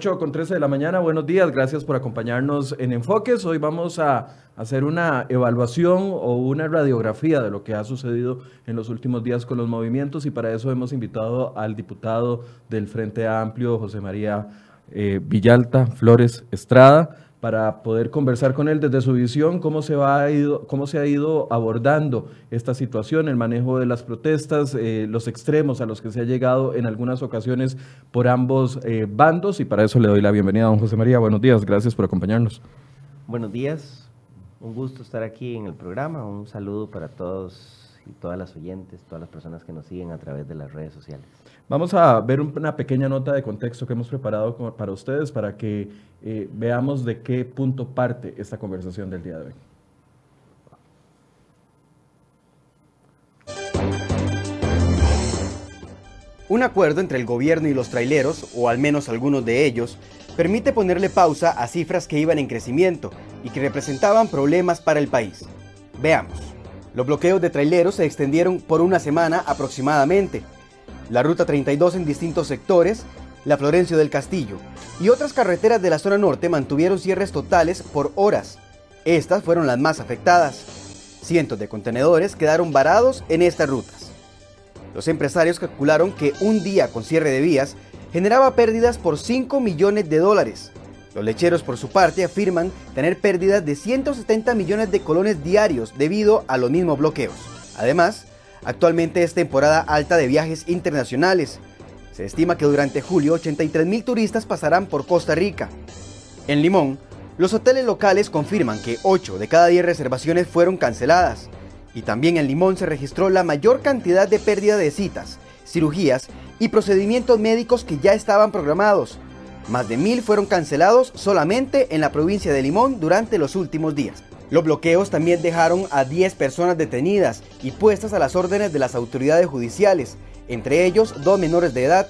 8 con 13 de la mañana, buenos días, gracias por acompañarnos en Enfoques. Hoy vamos a hacer una evaluación o una radiografía de lo que ha sucedido en los últimos días con los movimientos y para eso hemos invitado al diputado del Frente Amplio, José María eh, Villalta Flores Estrada para poder conversar con él desde su visión, cómo se, va cómo se ha ido abordando esta situación, el manejo de las protestas, eh, los extremos a los que se ha llegado en algunas ocasiones por ambos eh, bandos. Y para eso le doy la bienvenida a don José María. Buenos días, gracias por acompañarnos. Buenos días, un gusto estar aquí en el programa. Un saludo para todos y todas las oyentes, todas las personas que nos siguen a través de las redes sociales. Vamos a ver una pequeña nota de contexto que hemos preparado para ustedes para que eh, veamos de qué punto parte esta conversación del día de hoy. Un acuerdo entre el gobierno y los traileros, o al menos algunos de ellos, permite ponerle pausa a cifras que iban en crecimiento y que representaban problemas para el país. Veamos. Los bloqueos de traileros se extendieron por una semana aproximadamente, la Ruta 32 en distintos sectores, la Florencio del Castillo y otras carreteras de la zona norte mantuvieron cierres totales por horas. Estas fueron las más afectadas. Cientos de contenedores quedaron varados en estas rutas. Los empresarios calcularon que un día con cierre de vías generaba pérdidas por 5 millones de dólares. Los lecheros por su parte afirman tener pérdidas de 170 millones de colones diarios debido a los mismos bloqueos. Además, Actualmente es temporada alta de viajes internacionales. Se estima que durante julio 83 mil turistas pasarán por Costa Rica. En Limón, los hoteles locales confirman que 8 de cada 10 reservaciones fueron canceladas. Y también en Limón se registró la mayor cantidad de pérdida de citas, cirugías y procedimientos médicos que ya estaban programados. Más de mil fueron cancelados solamente en la provincia de Limón durante los últimos días. Los bloqueos también dejaron a 10 personas detenidas y puestas a las órdenes de las autoridades judiciales, entre ellos dos menores de edad.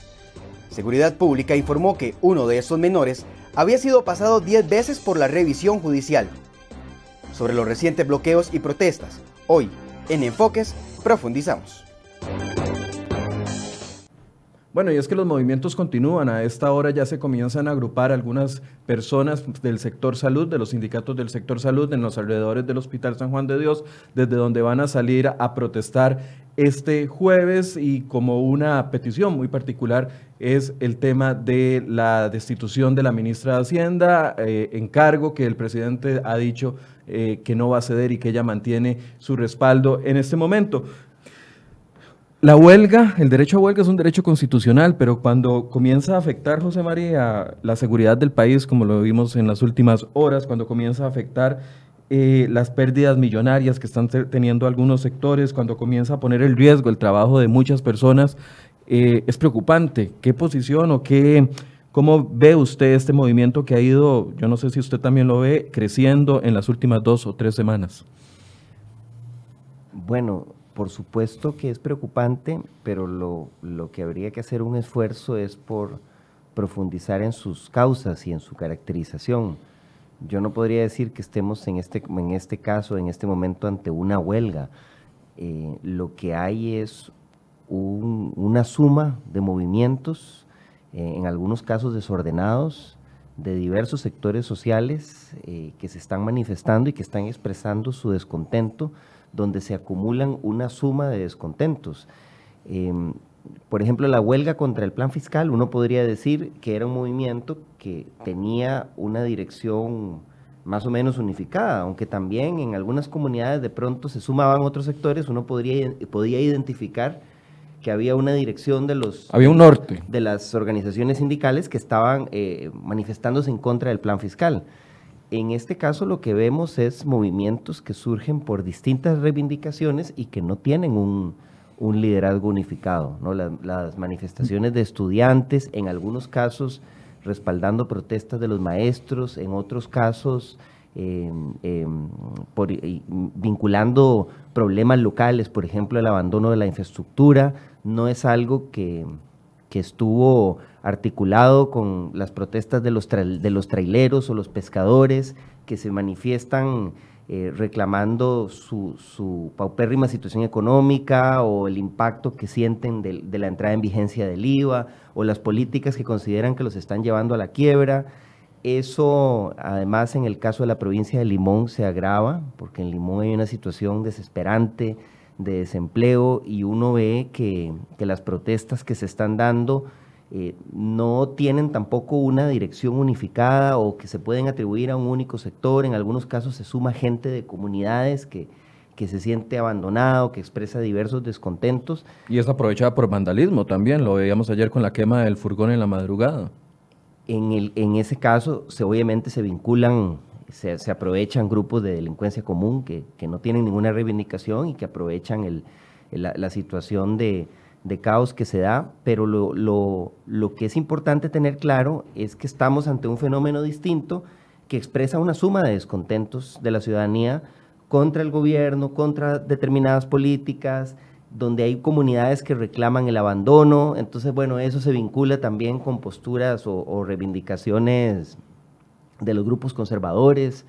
Seguridad Pública informó que uno de esos menores había sido pasado 10 veces por la revisión judicial. Sobre los recientes bloqueos y protestas, hoy, en Enfoques, profundizamos. Bueno, y es que los movimientos continúan. A esta hora ya se comienzan a agrupar algunas personas del sector salud, de los sindicatos del sector salud, en los alrededores del Hospital San Juan de Dios, desde donde van a salir a protestar este jueves y como una petición muy particular es el tema de la destitución de la ministra de Hacienda, eh, encargo que el presidente ha dicho eh, que no va a ceder y que ella mantiene su respaldo en este momento. La huelga, el derecho a huelga es un derecho constitucional, pero cuando comienza a afectar, José María, la seguridad del país, como lo vimos en las últimas horas, cuando comienza a afectar eh, las pérdidas millonarias que están teniendo algunos sectores, cuando comienza a poner en riesgo el trabajo de muchas personas, eh, es preocupante. ¿Qué posición o qué, cómo ve usted este movimiento que ha ido, yo no sé si usted también lo ve, creciendo en las últimas dos o tres semanas? Bueno, por supuesto que es preocupante, pero lo, que habría que hacer un esfuerzo es por profundizar en sus causas y en su caracterización. Yo no podría decir que estemos en este, en este caso, en este momento, ante una huelga. Eh, lo que hay es una suma de movimientos, eh, en algunos casos desordenados, de diversos sectores sociales eh, que se están manifestando y que están expresando su descontento donde se acumulan una suma de descontentos. Em, por ejemplo, la huelga contra el plan fiscal, uno podría decir que era un movimiento que tenía una dirección más o menos unificada, aunque también en algunas comunidades de pronto se sumaban otros sectores, uno podría, podía identificar que había una dirección de los había un norte de las organizaciones sindicales que estaban eh, manifestándose en contra del plan fiscal. En este caso lo que vemos es movimientos que surgen por distintas reivindicaciones y que no tienen un, liderazgo unificado. ¿no? las manifestaciones de estudiantes, en algunos casos respaldando protestas de los maestros, en otros casos em, em, vinculando problemas locales, por ejemplo el abandono de la infraestructura, no es algo que, que estuvo articulado con las protestas de los, de los traileros o los pescadores que se manifiestan eh, reclamando su, su, paupérrima situación económica o el impacto que sienten de, de, la entrada en vigencia del IVA o las políticas que consideran que los están llevando a la quiebra. Eso, además, en el caso de la provincia de Limón se agrava, porque en Limón hay una situación desesperante de desempleo y uno ve que, que las protestas que se están dando eh, no tienen tampoco una dirección unificada o que se pueden atribuir a un único sector. En algunos casos se suma gente de comunidades que, que se siente abandonado, que expresa diversos descontentos. Y es aprovechada por vandalismo también, lo veíamos ayer con la quema del furgón en la madrugada. En, el, en ese caso, se, obviamente se vinculan, se, se, aprovechan grupos de delincuencia común que, que, no tienen ninguna reivindicación y que aprovechan el, la, la situación de, de caos que se da, pero lo, lo, lo, que es importante tener claro es que estamos ante un fenómeno distinto que expresa una suma de descontentos de la ciudadanía contra el gobierno, contra determinadas políticas, donde hay comunidades que reclaman el abandono, entonces bueno, eso se vincula también con posturas o, o reivindicaciones de los grupos conservadores,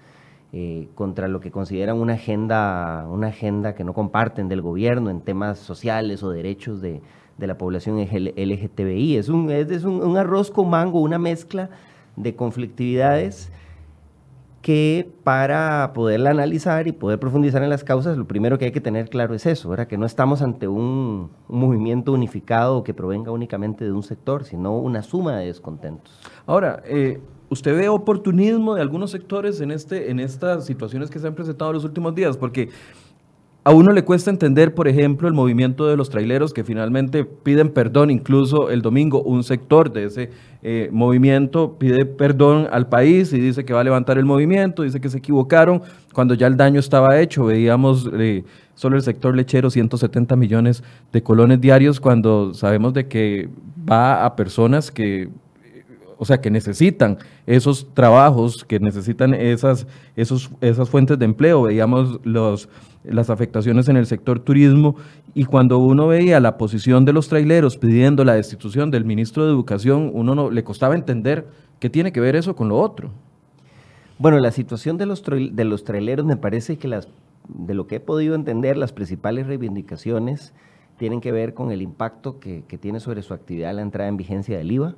eh, contra lo que consideran una agenda, una agenda que no comparten del gobierno en temas sociales o derechos de, de la población LGTBI. Es, un, es un, arroz con mango, una mezcla de conflictividades que para poderla analizar y poder profundizar en las causas, lo primero que hay que tener claro es eso, ¿verdad? que no estamos ante un, un movimiento unificado que provenga únicamente de un sector, sino una suma de descontentos. Ahora, eh, ¿Usted ve oportunismo de algunos sectores en, este, en estas situaciones que se han presentado en los últimos días? Porque a uno le cuesta entender, por ejemplo, el movimiento de los traileros que finalmente piden perdón, incluso el domingo un sector de ese eh, movimiento pide perdón al país y dice que va a levantar el movimiento, dice que se equivocaron cuando ya el daño estaba hecho. Veíamos eh, solo el sector lechero 170 millones de colones diarios cuando sabemos de que va a personas que o sea, que necesitan esos trabajos, que necesitan esas, esos, esas fuentes de empleo. Veíamos los, las afectaciones en el sector turismo y cuando uno veía la posición de los traileros pidiendo la destitución del ministro de Educación, uno no, le costaba entender qué tiene que ver eso con lo otro. Bueno, la situación de los, de los traileros me parece que las, de lo que he podido entender, las principales reivindicaciones tienen que ver con el impacto que, que tiene sobre su actividad la entrada en vigencia del IVA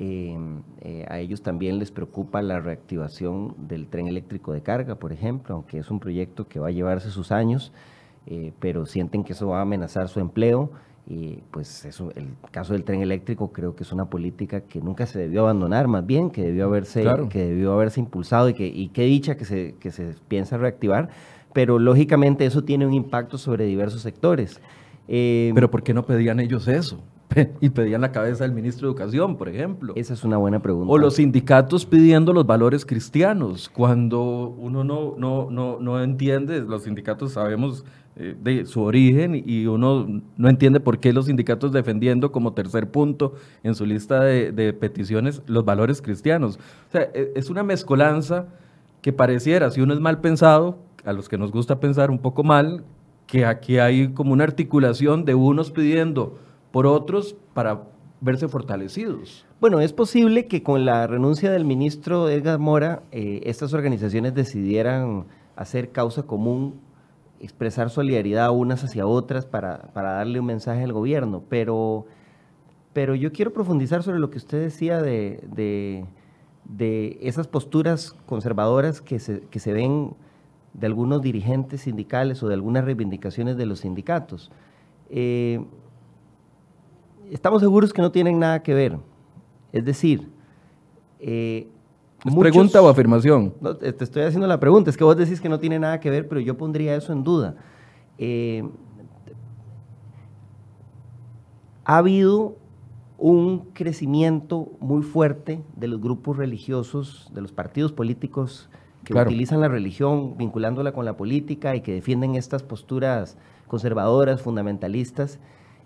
eh, eh, a ellos también les preocupa la reactivación del tren eléctrico de carga, por ejemplo, aunque es un proyecto que va a llevarse sus años, eh, pero sienten que eso va a amenazar su empleo. Y pues eso, el caso del tren eléctrico creo que es una política que nunca se debió abandonar, más bien que debió haberse, claro. que debió haberse impulsado y que y qué dicha que se, que se piensa reactivar, pero lógicamente eso tiene un impacto sobre diversos sectores. Eh, pero ¿por qué no pedían ellos eso? y pedían la cabeza del ministro de Educación, por ejemplo. Esa es una buena pregunta. O los sindicatos pidiendo los valores cristianos, cuando uno no, no, no, no entiende, los sindicatos sabemos eh, de su origen y uno no entiende por qué los sindicatos defendiendo como tercer punto en su lista de, de peticiones los valores cristianos. O sea, e, es una mezcolanza que pareciera, si uno es mal pensado, a los que nos gusta pensar un poco mal, que aquí hay como una articulación de unos pidiendo por otros para verse fortalecidos. Bueno, es posible que con la renuncia del ministro Edgar Mora, eh, estas organizaciones decidieran hacer causa común, expresar solidaridad unas hacia otras para, para darle un mensaje al gobierno, pero, pero yo quiero profundizar sobre lo que usted decía de, de, de esas posturas conservadoras que se, que se ven de algunos dirigentes sindicales o de algunas reivindicaciones de los sindicatos. Eh, estamos seguros que no tienen nada que ver. Es decir, eh, ¿Es muchos, pregunta o afirmación? No, te estoy haciendo la pregunta, es que vos decís que no tiene nada que ver, pero yo pondría eso en duda. Eh, ha habido un crecimiento muy fuerte de los grupos religiosos, de los partidos políticos que claro. utilizan la religión vinculándola con la política y que defienden estas posturas conservadoras, fundamentalistas,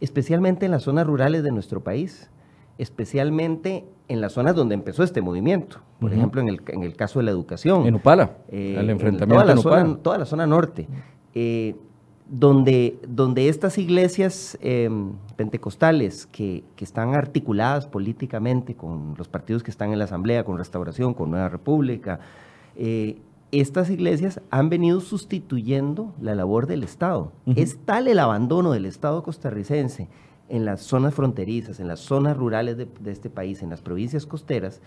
especialmente en las zonas rurales de nuestro país, especialmente en las zonas donde empezó este movimiento, por uh -huh. ejemplo, en el, en el, caso de la educación. En Upala, eh, el enfrentamiento toda, en la Upala. Zona, toda la zona norte, eh, donde, donde estas iglesias eh, pentecostales que, que, están articuladas políticamente con los partidos que están en la Asamblea, con Restauración, con Nueva República, eh, estas iglesias han venido sustituyendo la labor del Estado. Es tal el abandono del Estado costarricense en las zonas fronterizas, en las zonas rurales de, este país, en las provincias costeras,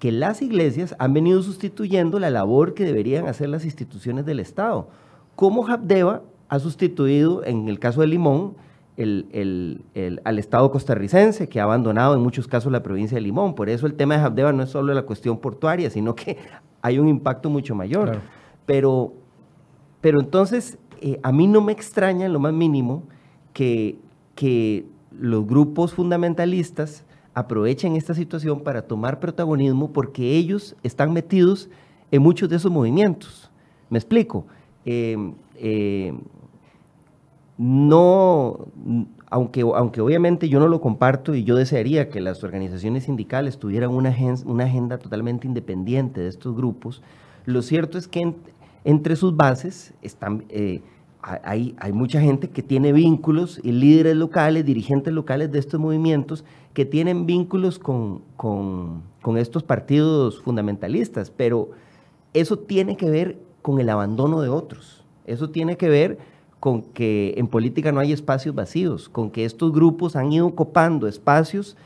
que las iglesias han venido sustituyendo la labor que deberían hacer las instituciones del Estado. Como Habdeba ha sustituido, en el caso de Limón, al Estado costarricense, que ha abandonado en muchos casos la provincia de Limón. Por eso el tema de Habdeba no es solo la cuestión portuaria, sino que hay un impacto mucho mayor. Pero, pero entonces, eh, a mí no me extraña en lo más mínimo que, que los grupos fundamentalistas aprovechen esta situación para tomar protagonismo porque ellos están metidos en muchos de esos movimientos. Me explico. Eh, eh, no, aunque, aunque obviamente yo no lo comparto y yo desearía que las organizaciones sindicales tuvieran una, una agenda totalmente independiente de estos grupos, lo cierto es que entre sus bases están, eh, hay, hay, mucha gente que tiene vínculos y líderes locales, dirigentes locales de estos movimientos que tienen vínculos con, con, con estos partidos fundamentalistas, pero eso tiene que ver con el abandono de otros, eso tiene que ver con que en política no hay espacios vacíos, con que estos grupos han ido ocupando espacios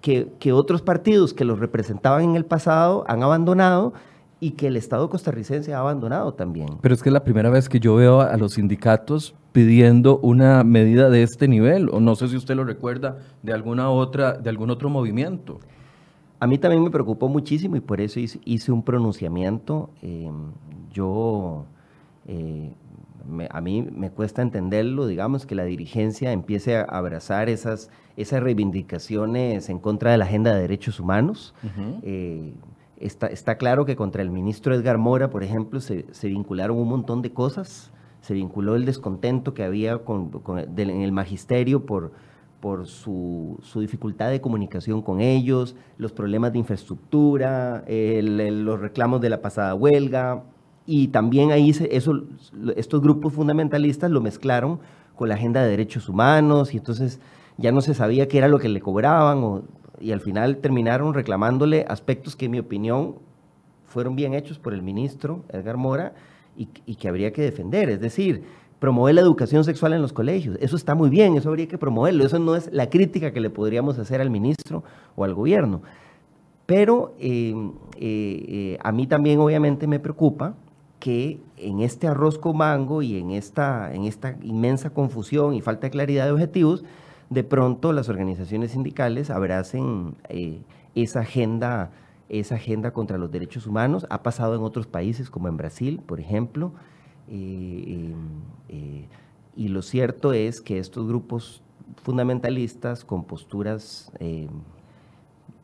que, que, otros partidos que los representaban en el pasado han abandonado y que el Estado costarricense ha abandonado también. Pero es que es la primera vez que yo veo a los sindicatos pidiendo una medida de este nivel, o no sé si usted lo recuerda de alguna otra, de algún otro movimiento. A mí también me preocupó muchísimo y por eso hice, un pronunciamiento. Eh, yo eh, a mí me cuesta entenderlo, digamos, que la dirigencia empiece a abrazar esas, esas reivindicaciones en contra de la agenda de derechos humanos. Eh, está, está, claro que contra el ministro Edgar Mora, por ejemplo, se, se vincularon un montón de cosas. Se vinculó el descontento que había con, en el magisterio por, por su, su, dificultad de comunicación con ellos, los problemas de infraestructura, los reclamos de la pasada huelga, y también ahí eso, estos grupos fundamentalistas lo mezclaron con la agenda de derechos humanos y entonces ya no se sabía qué era lo que le cobraban y al final terminaron reclamándole aspectos que en mi opinión fueron bien hechos por el ministro Edgar Mora y, que habría que defender. Es decir, promover la educación sexual en los colegios. Eso está muy bien, eso habría que promoverlo. Eso no es la crítica que le podríamos hacer al ministro o al gobierno. Pero eh, eh, eh, a mí también obviamente me preocupa que en este arroz con mango y en esta, en esta inmensa confusión y falta de claridad de objetivos, de pronto las organizaciones sindicales abracen eh, esa agenda esa agenda contra los derechos humanos. Ha pasado en otros países, como en Brasil, por ejemplo. Eh, eh, y lo cierto es que estos grupos fundamentalistas con posturas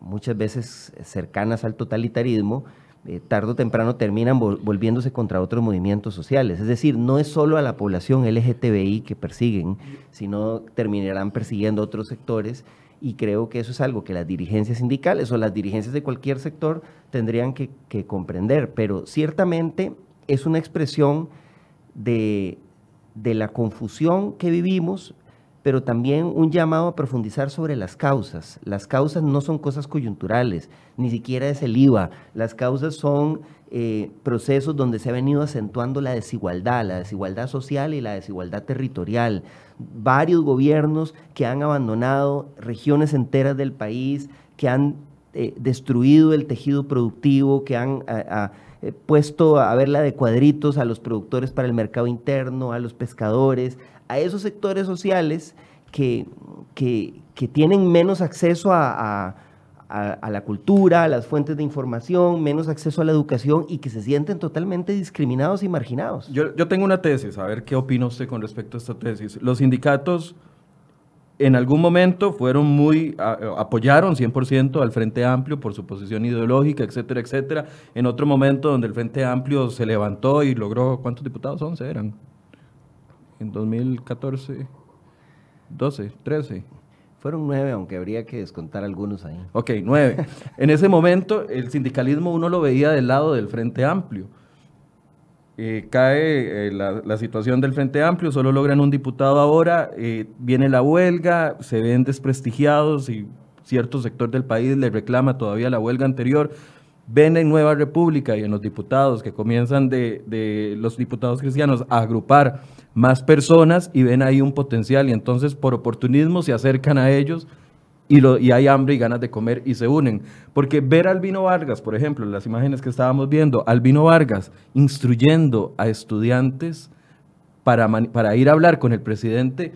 muchas veces cercanas al totalitarismo, eh, tarde o temprano terminan volviéndose contra otros movimientos sociales. Es decir, no es solo a la población LGTBI que persiguen, sino terminarán persiguiendo otros sectores y creo que eso es algo que las dirigencias sindicales o las dirigencias de cualquier sector tendrían que, comprender, pero ciertamente es una expresión de la confusión que vivimos pero también un llamado a profundizar sobre las causas. Las causas no son cosas coyunturales, ni siquiera es el IVA. Las causas son eh, procesos donde se ha venido acentuando la desigualdad, la desigualdad social y la desigualdad territorial. Varios gobiernos que han abandonado regiones enteras del país, que han eh, destruido el tejido productivo, que han eh, puesto a verla de cuadritos a los productores para el mercado interno, a los pescadores, a esos sectores sociales que, que, tienen menos acceso a, la cultura, a las fuentes de información, menos acceso a la educación y que se sienten totalmente discriminados y marginados. Yo, yo tengo una tesis, a ver qué opina usted con respecto a esta tesis. Los sindicatos en algún momento fueron muy, apoyaron 100% al Frente Amplio por su posición ideológica, etcétera, etcétera. En otro momento donde el Frente Amplio se levantó y logró, ¿cuántos diputados 11 eran? En 2014, 12, 13. Fueron nueve, aunque habría que descontar algunos ahí. Ok, nueve. en ese momento el sindicalismo uno lo veía del lado del Frente Amplio. Eh, cae eh, la, situación del Frente Amplio, solo logran un diputado ahora, eh, viene la huelga, se ven desprestigiados y cierto sector del país le reclama todavía la huelga anterior. ven en Nueva República y en los diputados que comienzan de, de, los diputados cristianos a agrupar más personas y ven ahí un potencial y entonces por oportunismo se acercan a ellos y, hay hambre y ganas de comer y se unen. Porque ver a Albino Vargas, por ejemplo, las imágenes que estábamos viendo, Albino Vargas instruyendo a estudiantes para, para ir a hablar con el presidente,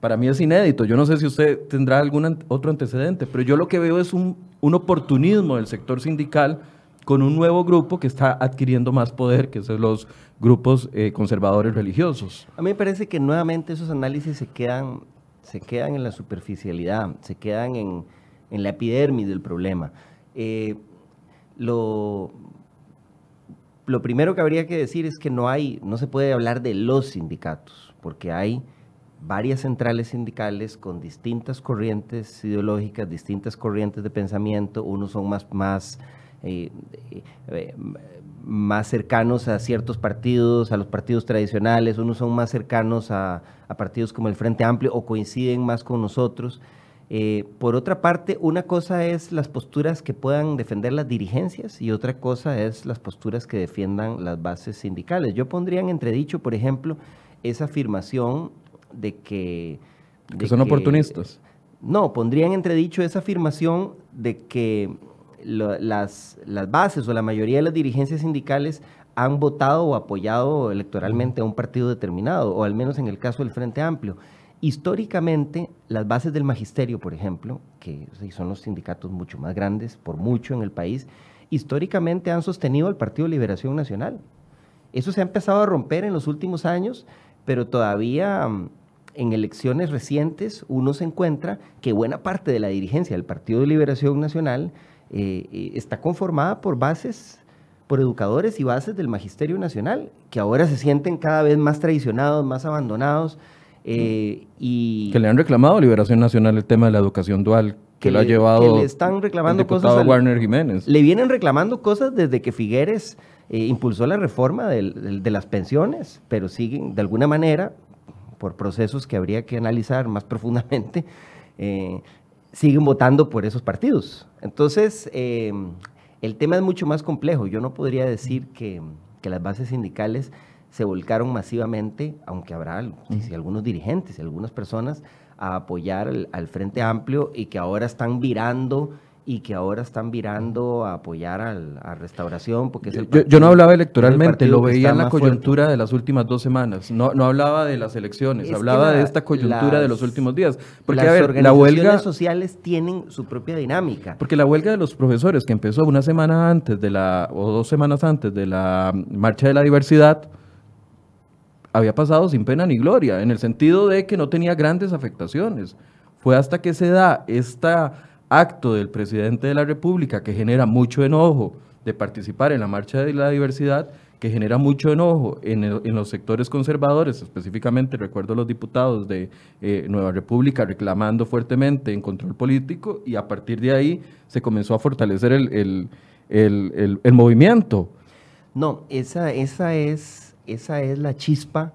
para mí es inédito. Yo no sé si usted tendrá algún otro antecedente, pero yo lo que veo es un, un oportunismo del sector sindical con un nuevo grupo que está adquiriendo más poder, que son los grupos eh, conservadores religiosos. A mí me parece que nuevamente esos análisis se quedan se quedan en la superficialidad, se quedan en, la epidermis del problema. Eh, lo, lo primero que habría que decir es que no hay, no se puede hablar de los sindicatos, porque hay varias centrales sindicales con distintas corrientes ideológicas, distintas corrientes de pensamiento, unos son más, más eh, eh, más cercanos a ciertos partidos, a los partidos tradicionales, unos son más cercanos a, partidos como el Frente Amplio o coinciden más con nosotros. Eh, por otra parte, una cosa es las posturas que puedan defender las dirigencias y otra cosa es las posturas que defiendan las bases sindicales. Yo pondría en entredicho, por ejemplo, esa afirmación de que... que son oportunistas. No, pondría en entredicho esa afirmación de que las, las bases o la mayoría de las dirigencias sindicales han votado o apoyado electoralmente a un partido determinado, o al menos en el caso del Frente Amplio. Históricamente, las bases del magisterio, por ejemplo, que son los sindicatos mucho más grandes, por mucho en el país, históricamente han sostenido al Partido de Liberación Nacional. Eso se ha empezado a romper en los últimos años, pero todavía mm, en elecciones recientes uno se encuentra que buena parte de la dirigencia del Partido de Liberación Nacional eh, eh, está conformada por bases, por educadores y bases del Magisterio Nacional, que ahora se sienten cada vez más traicionados, más abandonados. Eh, y que le han reclamado a Liberación Nacional el tema de la educación dual, que, lo ha llevado que le están reclamando cosas al, Warner Jiménez. Le vienen reclamando cosas desde que Figueres impulsó la reforma de, de, las pensiones, pero siguen de alguna manera, por procesos que habría que analizar más profundamente, siguen votando por esos partidos. Entonces, em, el tema es mucho más complejo. Yo no podría decir que, las bases sindicales se volcaron masivamente, aunque habrá algunos dirigentes y algunas personas a apoyar al, Frente Amplio y que ahora están virando y que ahora están virando a apoyar al, a Restauración, porque es el yo, no hablaba electoralmente, lo veía en la coyuntura de las últimas dos semanas, no, no hablaba de las elecciones, hablaba de esta coyuntura de los últimos días. Porque, las a ver, organizaciones la huelga, sociales tienen su propia dinámica. Porque la huelga de los profesores, que empezó una semana antes de la, o dos semanas antes de la Marcha de la Diversidad, había pasado sin pena ni gloria, en el sentido de que no tenía grandes afectaciones. Fue hasta que se da esta acto del presidente de la República que genera mucho enojo de participar en la marcha de la diversidad, que genera mucho enojo en, los sectores conservadores, específicamente recuerdo los diputados de eh, Nueva República reclamando fuertemente en control político y a partir de ahí se comenzó a fortalecer el, movimiento. No, esa, esa, es, esa es la chispa,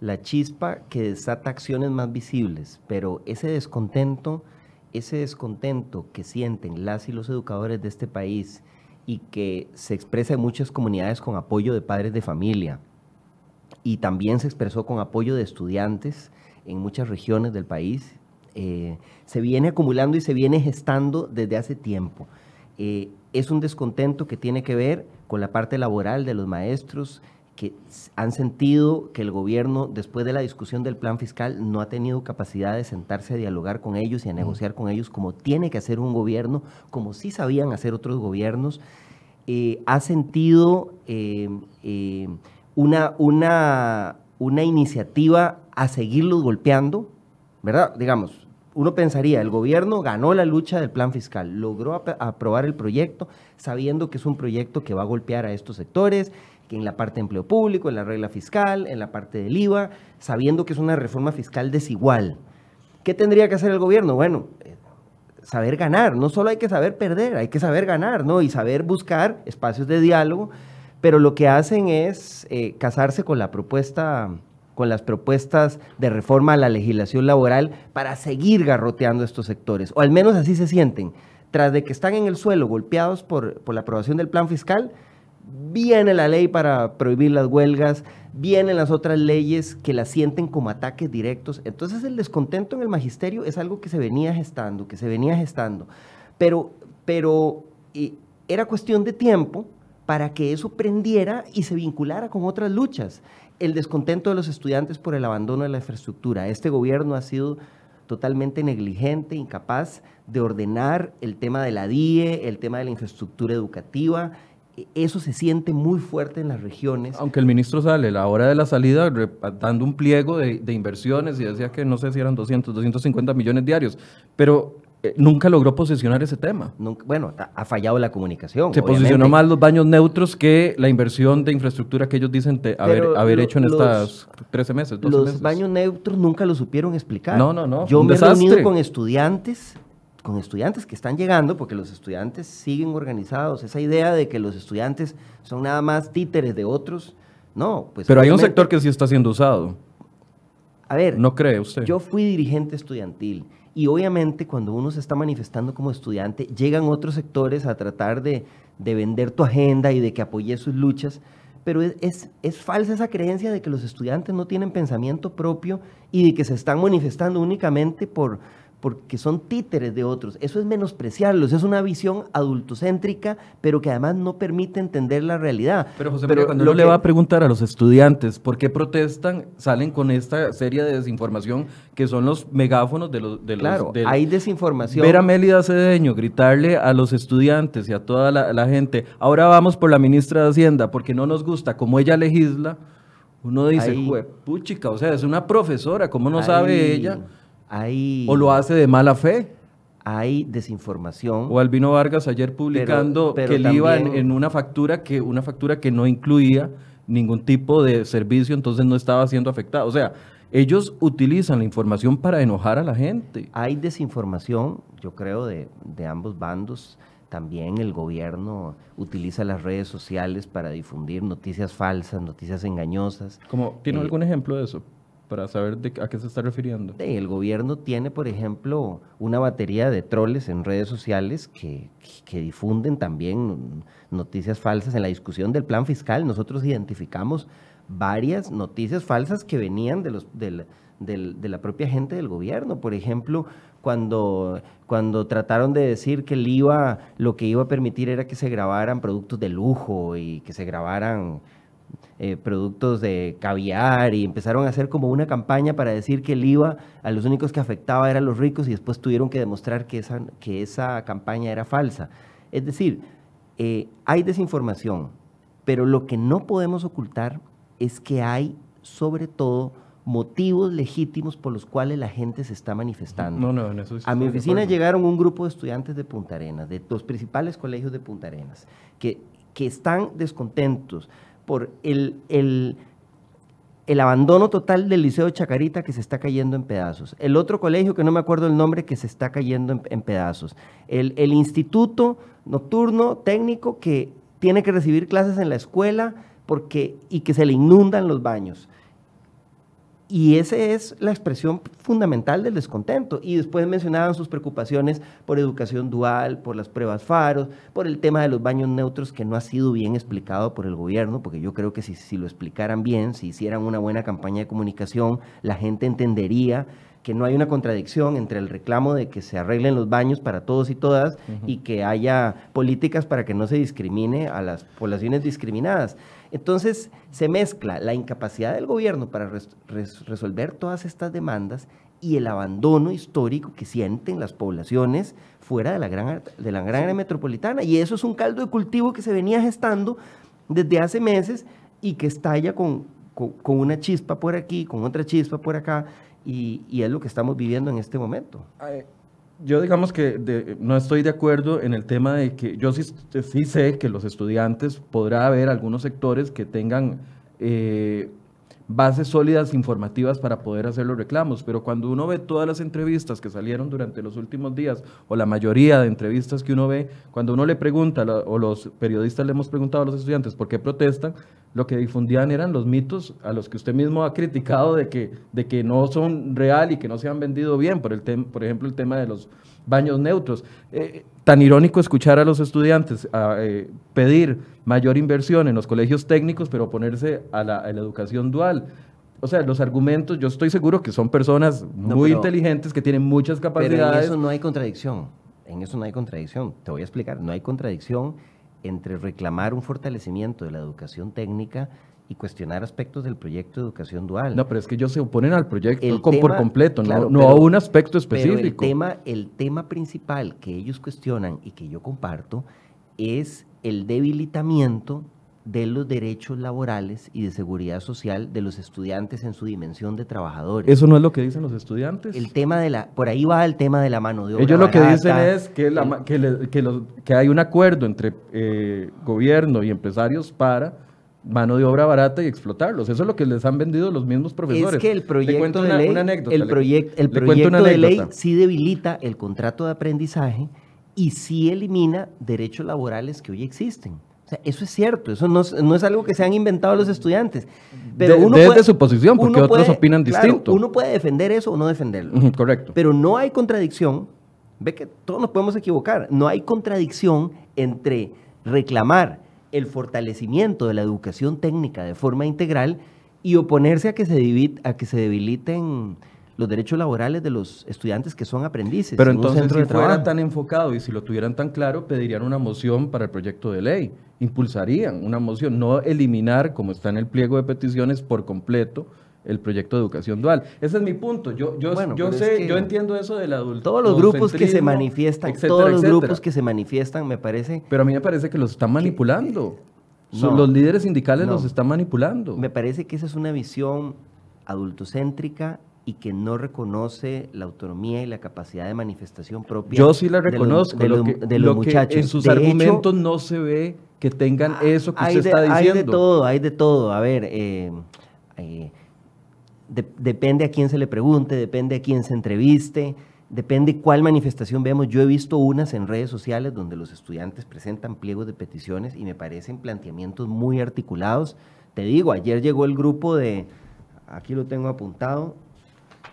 la chispa que desata acciones más visibles, pero ese descontento ese descontento que sienten las y los educadores de este país y que se expresa en muchas comunidades con apoyo de padres de familia y también se expresó con apoyo de estudiantes en muchas regiones del país, eh, se viene acumulando y se viene gestando desde hace tiempo. Eh, es un descontento que tiene que ver con la parte laboral de los maestros, que han sentido que el gobierno, después de la discusión del plan fiscal, no ha tenido capacidad de sentarse a dialogar con ellos y a negociar con ellos como tiene que hacer un gobierno, como sí sabían hacer otros gobiernos. Eh, ha sentido eh, eh, una, una, una iniciativa a seguirlos golpeando, ¿verdad? Digamos, uno pensaría, el gobierno ganó la lucha del plan fiscal, logró aprobar el proyecto sabiendo que es un proyecto que va a golpear a estos sectores, que en la parte de empleo público, en la regla fiscal, en la parte del IVA, sabiendo que es una reforma fiscal desigual. ¿Qué tendría que hacer el gobierno? Bueno, eh, saber ganar, no solo hay que saber perder, hay que saber ganar, ¿no? Y saber buscar espacios de diálogo, pero lo que hacen es eh, casarse con la propuesta con las propuestas de reforma a la legislación laboral para seguir garroteando estos sectores, o al menos así se sienten tras de que están en el suelo golpeados por, por la aprobación del plan fiscal, viene la ley para prohibir las huelgas, vienen las otras leyes que las sienten como ataques directos. Entonces el descontento en el magisterio es algo que se venía gestando, que se venía gestando. Pero, pero era cuestión de tiempo para que eso prendiera y se vinculara con otras luchas. El descontento de los estudiantes por el abandono de la infraestructura. Este gobierno ha sido totalmente negligente, incapaz de ordenar el tema de la DIE, el tema de la infraestructura educativa, eso se siente muy fuerte en las regiones. Aunque el ministro sale a la hora de la salida dando un pliego de, inversiones y decía que no sé si eran 200, 250 millones diarios, pero eh, nunca logró posicionar ese tema. bueno, ha, fallado la comunicación. Se posicionó más los baños neutros que la inversión de infraestructura que ellos dicen haber, hecho en estas 13 meses. los baños neutros nunca lo supieron explicar. No, no, no. Yo me he reunido con estudiantes con estudiantes que están llegando, porque los estudiantes siguen organizados, esa idea de que los estudiantes son nada más títeres de otros, no, pues... Pero hay un sector que sí está siendo usado. A ver, ¿no cree usted? Yo fui dirigente estudiantil y obviamente cuando uno se está manifestando como estudiante, llegan otros sectores a tratar de, vender tu agenda y de que apoye sus luchas, pero es, es, falsa esa creencia de que los estudiantes no tienen pensamiento propio y de que se están manifestando únicamente por, porque son títeres de otros. Eso es menospreciarlos, es una visión adultocéntrica, pero que además no permite entender la realidad. Pero José María, cuando uno le va a preguntar a los estudiantes por qué protestan, salen con esta serie de desinformación que son los megáfonos de los... De claro, hay desinformación. Ver a Mélida Cedeño gritarle a los estudiantes y a toda la, gente, ahora vamos por la ministra de Hacienda porque no nos gusta como ella legisla, uno dice, puchica, o sea, es una profesora, ¿cómo no sabe ella? ¿O lo hace de mala fe? Hay desinformación. O Albino Vargas ayer publicando que él iba en, una factura que una factura que no incluía ningún tipo de servicio, entonces no estaba siendo afectado. O sea, ellos utilizan la información para enojar a la gente. Hay desinformación, yo creo, de, ambos bandos. También el gobierno utiliza las redes sociales para difundir noticias falsas, noticias engañosas. ¿Tiene eh, algún ejemplo de eso? Para saber de a qué se está refiriendo. El gobierno tiene, por ejemplo, una batería de troles en redes sociales que, difunden también noticias falsas en la discusión del plan fiscal. Nosotros identificamos varias noticias falsas que venían de, los, de la propia gente del gobierno. Por ejemplo, cuando, cuando trataron de decir que el IVA lo que iba a permitir era que se grabaran productos de lujo y que se grabaran eh, productos de caviar y empezaron a hacer como una campaña para decir que el IVA a los únicos que afectaba eran los ricos y después tuvieron que demostrar que esa, que esa campaña era falsa. Es decir, eh, hay desinformación, pero lo que no podemos ocultar es que hay sobre todo motivos legítimos por los cuales la gente se está manifestando. a mi oficina llegaron un grupo de estudiantes de Punta Arenas, de los principales colegios de Punta Arenas, que, que están descontentos por el, el, abandono total del Liceo Chacarita que se está cayendo en pedazos. El otro colegio, que no me acuerdo el nombre, que se está cayendo en, pedazos. El, el, instituto nocturno técnico que tiene que recibir clases en la escuela porque, y que se le inundan los baños. Y esa es la expresión fundamental del descontento. Y después mencionaban sus preocupaciones por educación dual, por las pruebas faros, por el tema de los baños neutros que no ha sido bien explicado por el gobierno, porque yo creo que si, si lo explicaran bien, si hicieran una buena campaña de comunicación, la gente entendería que no hay una contradicción entre el reclamo de que se arreglen los baños para todos y todas y que haya políticas para que no se discrimine a las poblaciones discriminadas. Entonces se mezcla la incapacidad del gobierno para resolver todas estas demandas y el abandono histórico que sienten las poblaciones fuera de la gran, de la gran área metropolitana. Y eso es un caldo de cultivo que se venía gestando desde hace meses y que estalla con, con una chispa por aquí, con otra chispa por acá, y, es lo que estamos viviendo en este momento. Yo digamos que no estoy de acuerdo en el tema de que yo sí, sí sé que los estudiantes podrá haber algunos sectores que tengan eh, bases sólidas informativas para poder hacer los reclamos, pero cuando uno ve todas las entrevistas que salieron durante los últimos días, o la mayoría de entrevistas que uno ve, cuando uno le pregunta, o los periodistas le hemos preguntado a los estudiantes por qué protestan, lo que difundían eran los mitos a los que usted mismo ha criticado de que, de que no son real y que no se han vendido bien, por, el por ejemplo el tema de los baños neutros. Eh, tan irónico escuchar a los estudiantes eh, pedir mayor inversión en los colegios técnicos, pero oponerse a la, educación dual. O sea, los argumentos, yo estoy seguro que son personas muy inteligentes, que tienen muchas capacidades. Pero en eso no hay contradicción, en eso no hay contradicción. Te voy a explicar, no hay contradicción entre reclamar un fortalecimiento de la educación técnica y cuestionar aspectos del proyecto de educación dual. No, pero es que ellos se oponen al proyecto por completo, no, a un aspecto específico. el tema, el tema principal que ellos cuestionan y que yo comparto es el debilitamiento de los derechos laborales y de seguridad social de los estudiantes en su dimensión de trabajadores. ¿Eso no es lo que dicen los estudiantes? El tema de la, por ahí va el tema de la mano de obra. Ellos lo que dicen es que, que, hay un acuerdo entre eh, gobierno y empresarios para mano de obra barata y explotarlos. Eso es lo que les han vendido los mismos profesores. Es que el proyecto de ley, el, proyecto el proyecto de ley sí debilita el contrato de aprendizaje y sí elimina derechos laborales que hoy existen. O sea, eso es cierto, eso no es, algo que se han inventado los estudiantes. Pero uno desde su posición, porque otros opinan distinto. Uno puede defender eso o no defenderlo. correcto. Pero no hay contradicción, ve que todos nos podemos equivocar, no hay contradicción entre reclamar el fortalecimiento de la educación técnica de forma integral y oponerse a que se, a que se debiliten los derechos laborales de los estudiantes que son aprendices. Pero entonces, si fuera tan enfocado y si lo tuvieran tan claro, pedirían una moción para el proyecto de ley. Impulsarían una moción, no eliminar, como está en el pliego de peticiones, por completo el proyecto de educación dual. Ese es mi punto. Yo, yo, yo sé, yo entiendo eso del adulto. Todos los grupos que se manifiestan, todos los grupos que se manifiestan, me parece. Pero a mí me parece que los están manipulando. los líderes sindicales los están manipulando. Me parece que esa es una visión adultocéntrica y que no reconoce la autonomía y la capacidad de manifestación propia. Yo sí la reconozco, de, lo, que, los muchachos. en sus argumentos no se ve que tengan ah, eso que usted está diciendo. Hay de todo, hay de todo. A ver, eh, eh, depende a quién se le pregunte, depende a quién se entreviste, depende cuál manifestación veamos. Yo he visto unas en redes sociales donde los estudiantes presentan pliegos de peticiones y me parecen planteamientos muy articulados. Te digo, ayer llegó el grupo de, aquí lo tengo apuntado,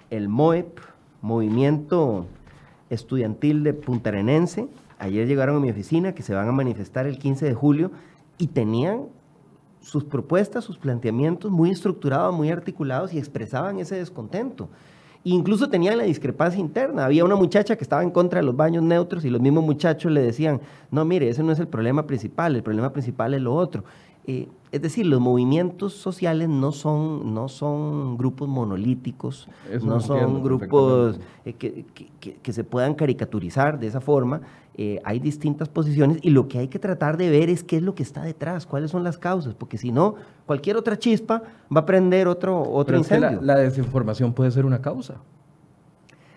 el MOEP, Movimiento Estudiantil de Puntarenense, ayer llegaron a mi oficina que se van a manifestar el 15 de julio y tenían sus propuestas, sus planteamientos muy estructurados, muy articulados y expresaban ese descontento. Incluso tenían la discrepancia interna. Había una muchacha que estaba en contra de los baños neutros y los mismos muchachos le decían, no, mire, ese no es el problema principal, el problema principal es lo otro. Eh, es decir, los movimientos sociales no son, no son grupos monolíticos, no son grupos eh, que, se puedan caricaturizar de esa forma. Eh, hay distintas posiciones y lo que hay que tratar de ver es qué es lo que está detrás, cuáles son las causas, porque si no, cualquier otra chispa va a prender otro, otro incendio. la desinformación puede ser una causa.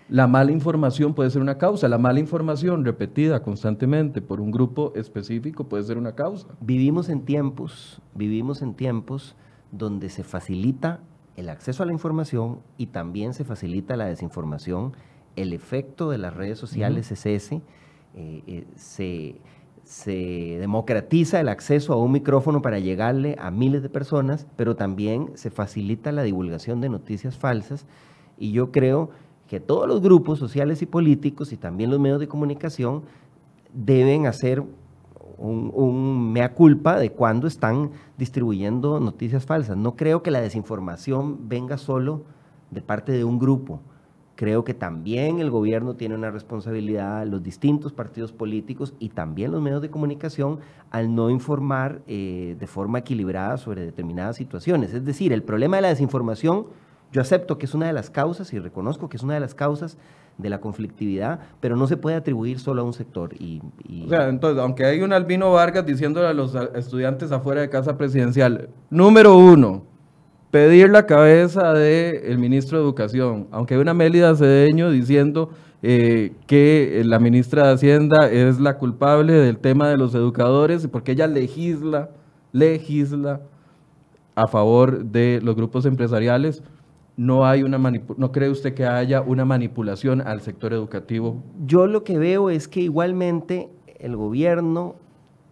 La mala información puede ser una causa, la mala información repetida constantemente por un grupo específico puede ser una causa. Vivimos en tiempos, vivimos en tiempos donde se facilita el acceso a la información y también se facilita la desinformación. El efecto de las redes sociales es ese. Eh, eh, se, se democratiza el acceso a un micrófono para llegarle a miles de personas, pero también se facilita la divulgación de noticias falsas. Y yo creo que todos los grupos sociales y políticos y también los medios de comunicación deben hacer un, mea culpa de cuando están distribuyendo noticias falsas. No creo que la desinformación venga solo de parte de un grupo. Creo que también el gobierno tiene una responsabilidad, los distintos partidos políticos y también los medios de comunicación al no informar eh, de forma equilibrada sobre determinadas situaciones. Es decir, el problema de la desinformación yo acepto que es una de las causas y reconozco que es una de las causas de la conflictividad, pero no se puede atribuir solo a un sector. Y, O sea, entonces, aunque hay un Albino Vargas diciéndole a los estudiantes afuera de casa presidencial, número uno, pedir la cabeza del ministro de Educación, aunque hay una Mélida Cedeño diciendo eh, que la ministra de Hacienda es la culpable del tema de los educadores porque ella legisla, legisla a favor de los grupos empresariales no hay una no cree usted que haya una manipulación al sector educativo? Yo lo que veo es que igualmente el gobierno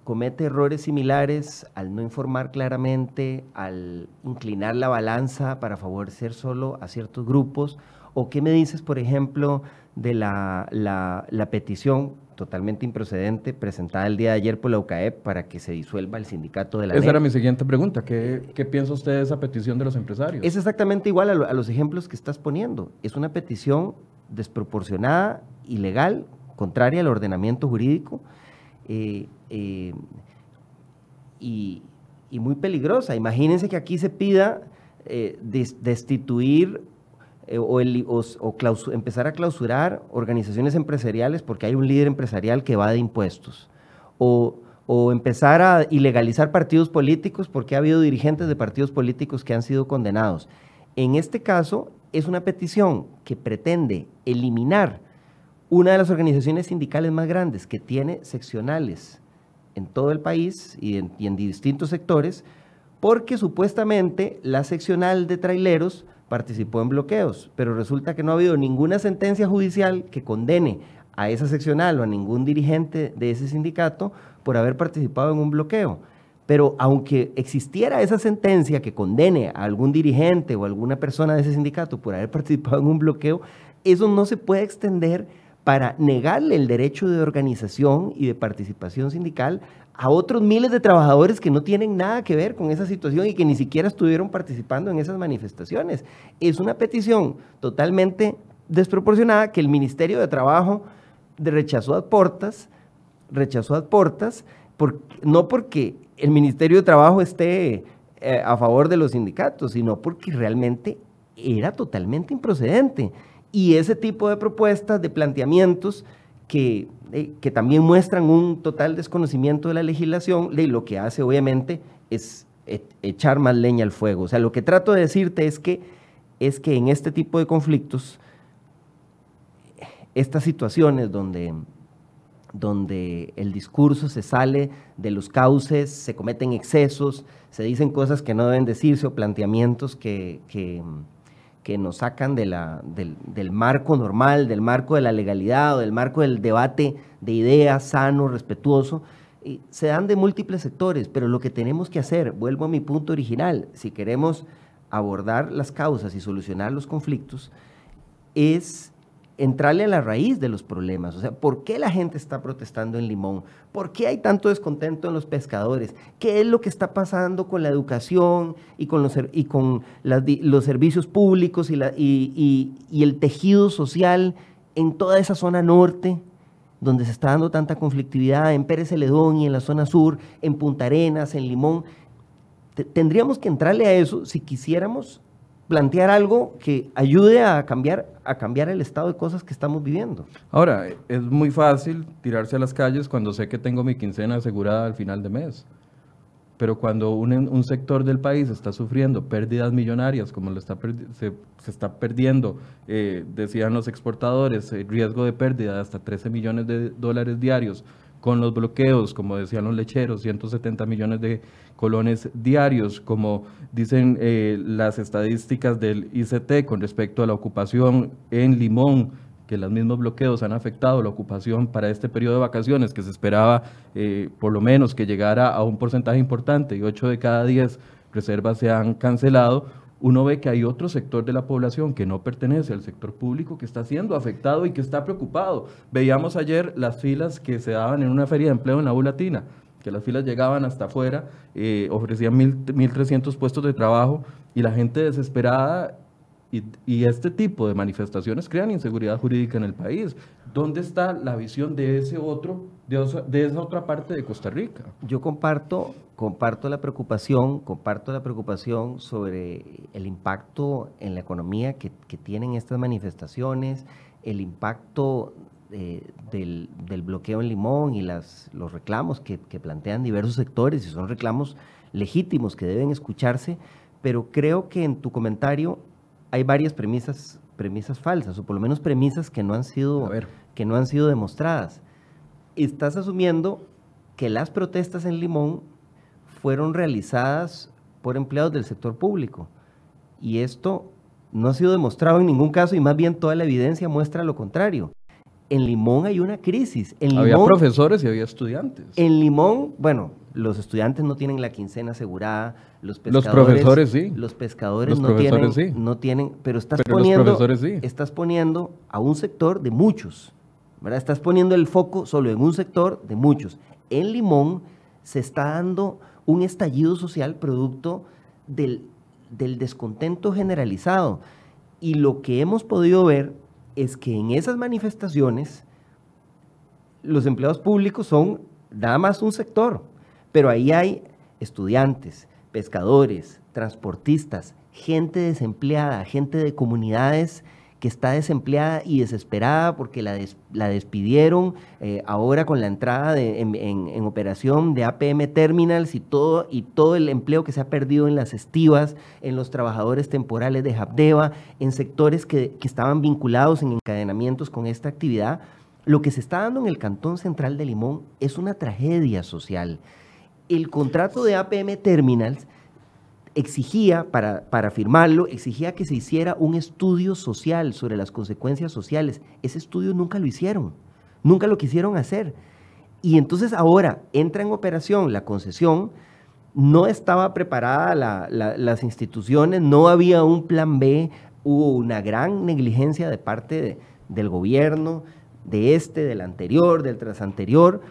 comete errores similares al no informar claramente, al inclinar la balanza para favorecer solo a ciertos grupos? ¿O qué me dices, por ejemplo, de la, la, petición totalmente improcedente presentada el día de ayer por la UCAEP para que se disuelva el sindicato de la Esa era mi siguiente pregunta. ¿Qué, ¿Qué, piensa usted de esa petición de los empresarios? Es exactamente igual a, los ejemplos que estás poniendo. Es una petición desproporcionada, ilegal, contraria al ordenamiento jurídico eh, eh, y, muy peligrosa. Imagínense que aquí se pida eh, destituir o, empezar a clausurar organizaciones empresariales porque hay un líder empresarial que va de impuestos. O, empezar a ilegalizar partidos políticos porque ha habido dirigentes de partidos políticos que han sido condenados. En este caso, es una petición que pretende eliminar una de las organizaciones sindicales más grandes que tiene seccionales en todo el país y en, y distintos sectores, porque supuestamente la seccional de traileros participó en bloqueos, pero resulta que no ha habido ninguna sentencia judicial que condene a esa seccional o a ningún dirigente de ese sindicato por haber participado en un bloqueo. Pero aunque existiera esa sentencia que condene a algún dirigente o alguna persona de ese sindicato por haber participado en un bloqueo, eso no se puede extender para negarle el derecho de organización y de participación sindical a otros miles de trabajadores que no tienen nada que ver con esa situación y que ni siquiera estuvieron participando en esas manifestaciones. Es una petición totalmente desproporcionada que el Ministerio de Trabajo rechazó a portas, rechazó no porque el Ministerio de Trabajo esté eh, a favor de los sindicatos, sino porque realmente era totalmente improcedente. Y ese tipo de propuestas, de planteamientos, que, eh, que también muestran un total desconocimiento de la legislación, lo que hace obviamente es e, echar más leña al fuego. O sea, lo que trato de decirte es que, es que en este tipo de conflictos, estas situaciones donde, donde el discurso se sale de los cauces, se cometen excesos, se dicen cosas que no deben decirse o planteamientos que que nos sacan de la, del, marco normal, del marco de la legalidad o del marco del debate de ideas sano, respetuoso, se dan de múltiples sectores, pero lo que tenemos que hacer, vuelvo a mi punto original, si queremos abordar las causas y solucionar los conflictos, es entrarle a la raíz de los problemas. O sea, ¿por qué la gente está protestando en Limón? ¿Por qué hay tanto descontento en los pescadores? ¿Qué es lo que está pasando con la educación y con los, y con los servicios públicos y, el tejido social en toda esa zona norte? donde se está dando tanta conflictividad, en Pérez Celedón y en la zona sur, en Punta Arenas, en Limón. Tendríamos que entrarle a eso si quisiéramos plantear algo que ayude a cambiar, a cambiar el estado de cosas que estamos viviendo. Ahora, es muy fácil tirarse a las calles cuando sé que tengo mi quincena asegurada al final de mes. Pero cuando un, un sector del país está sufriendo pérdidas millonarias, como lo está se, está perdiendo, eh, decían los exportadores, el riesgo de pérdida de hasta 13 millones de dólares diarios, con los bloqueos, como decían los lecheros, 170 millones de colones diarios, como dicen eh, las estadísticas del ICT con respecto a la ocupación en Limón, que los mismos bloqueos han afectado la ocupación para este periodo de vacaciones, que se esperaba eh, por lo menos que llegara a un porcentaje importante y 8 de cada 10 reservas se han cancelado, uno ve que hay otro sector de la población que no pertenece al sector público que está siendo afectado y que está preocupado. Veíamos ayer las filas que se daban en una feria de empleo en la U que las filas llegaban hasta afuera, eh, ofrecían 1.300 puestos de trabajo y la gente desesperada y, este tipo de manifestaciones crean inseguridad jurídica en el país. ¿Dónde está la visión de ese otro, de, esa otra parte de Costa Rica? Yo comparto, comparto la preocupación, comparto la preocupación sobre el impacto en la economía que, tienen estas manifestaciones, el impacto eh, del, bloqueo en Limón y las, los reclamos que, que plantean diversos sectores y son reclamos legítimos que deben escucharse, pero creo que en tu comentario hay varias premisas, premisas falsas, o por lo menos premisas que no han sido, que no han sido demostradas. Estás asumiendo que las protestas en Limón fueron realizadas por empleados del sector público. Y esto no ha sido demostrado en ningún caso y más bien toda la evidencia muestra lo contrario. En Limón hay una crisis. En había Limón, profesores y había estudiantes. En Limón, bueno, los estudiantes no tienen la quincena asegurada, los Los pescadores, profesores sí. Los pescadores Los no profesores tienen, sí. no tienen, pero estás Pero los poniendo, profesores sí. estás poniendo a un sector de muchos, ¿verdad? Estás poniendo el foco solo en un sector de muchos. En Limón se está dando un estallido social producto del, del descontento generalizado. Y lo que hemos podido ver es que en esas manifestaciones los empleados públicos son nada más un sector, pero ahí hay estudiantes, pescadores, transportistas, gente desempleada, gente de comunidades que está desempleada y desesperada porque la, des- la despidieron eh, ahora con la entrada de- en operación de APM Terminals y todo, y todo el empleo que se ha perdido en las estivas, en los trabajadores temporales de Habdeba, en sectores que, que estaban vinculados en encadenamientos con esta actividad. Lo que se está dando en el Cantón Central de Limón es una tragedia social. El contrato de APM Terminals exigía, para, para firmarlo, exigía que se hiciera un estudio social sobre las consecuencias sociales. Ese estudio nunca lo hicieron, nunca lo quisieron hacer. Y entonces ahora entra en operación la concesión, no estaba preparada la- la- las instituciones, no había un plan B, hubo una gran negligencia de parte de- del gobierno, de este, del anterior, del trasanterior,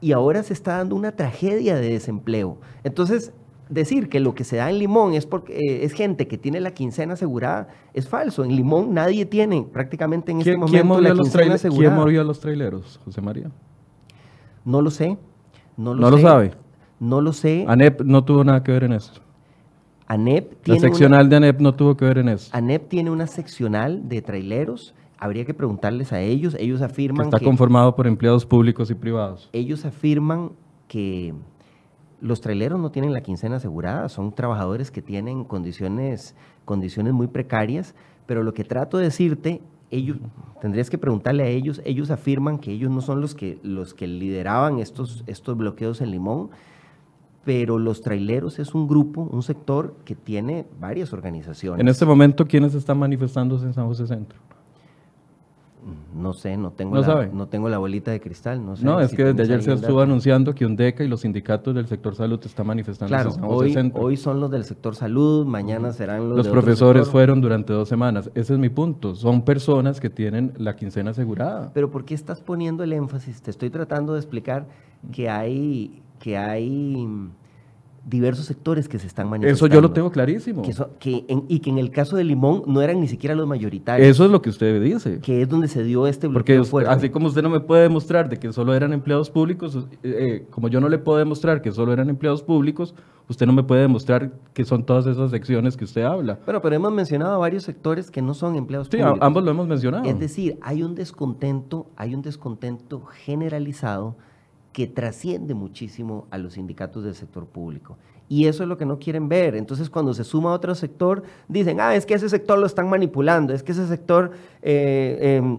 y ahora se está dando una tragedia de desempleo. Entonces, decir que lo que se da en Limón es porque eh, es gente que tiene la quincena asegurada es falso. En Limón nadie tiene prácticamente en este ¿Quién, quién momento movió la los quincena traile- ¿Quién asegurada. movió a los traileros, José María? No lo sé. No lo, No lo sé, sabe. No lo sé. ANEP no tuvo nada que ver en esto. ANEP La tiene, una, seccional de ANEP no tuvo que ver en eso. ANEP tiene una seccional de traileros. Habría que preguntarles a ellos. Ellos Que afirman está que, conformado por empleados públicos y privados. ellos afirman que los traileros no tienen la quincena asegurada, son trabajadores que tienen condiciones, condiciones muy precarias, pero lo que trato de decirte, ellos, tendrías que preguntarle a ellos, ellos afirman que ellos no son los que, los que lideraban estos, estos bloqueos en Limón, pero los traileros es un grupo, un sector que tiene varias organizaciones. En este momento, ¿quiénes están manifestándose en San José Centro? No sé, no tengo, ¿No la, sabe? no tengo la bolita de cristal. No, sé No, es si que desde ayer se estuvo anunciando que UNDECA y los sindicatos del sector salud están manifestándose Claro, hoy, son los del sector salud, mañana serán los, los de profesores fueron durante dos semanas. Ese es mi punto. Son personas que tienen la quincena asegurada. Pero ¿por qué estás poniendo el énfasis? Te estoy tratando de explicar que hay, que hay diversos sectores que se están manifestando. Eso yo lo tengo clarísimo. Que so- que en- y que en el caso de Limón no eran ni siquiera los mayoritarios, Eso es lo que usted dice. que es donde se dio este Porque bloqueo fuerte. así como usted no me puede demostrar de que solo eran empleados públicos, eh, eh, como yo no le puedo demostrar que solo eran empleados públicos, usted no me puede demostrar que son todas esas secciones que usted habla. Bueno, pero hemos mencionado a varios sectores que no son empleados Sí, públicos. ambos lo hemos mencionado. Es decir, hay un descontento, hay un descontento generalizado que trasciende muchísimo a los sindicatos del sector público. Y eso es lo que no quieren ver. Entonces, cuando se suma a otro sector, dicen, ah, es que ese sector lo están manipulando, es que ese sector eh, eh,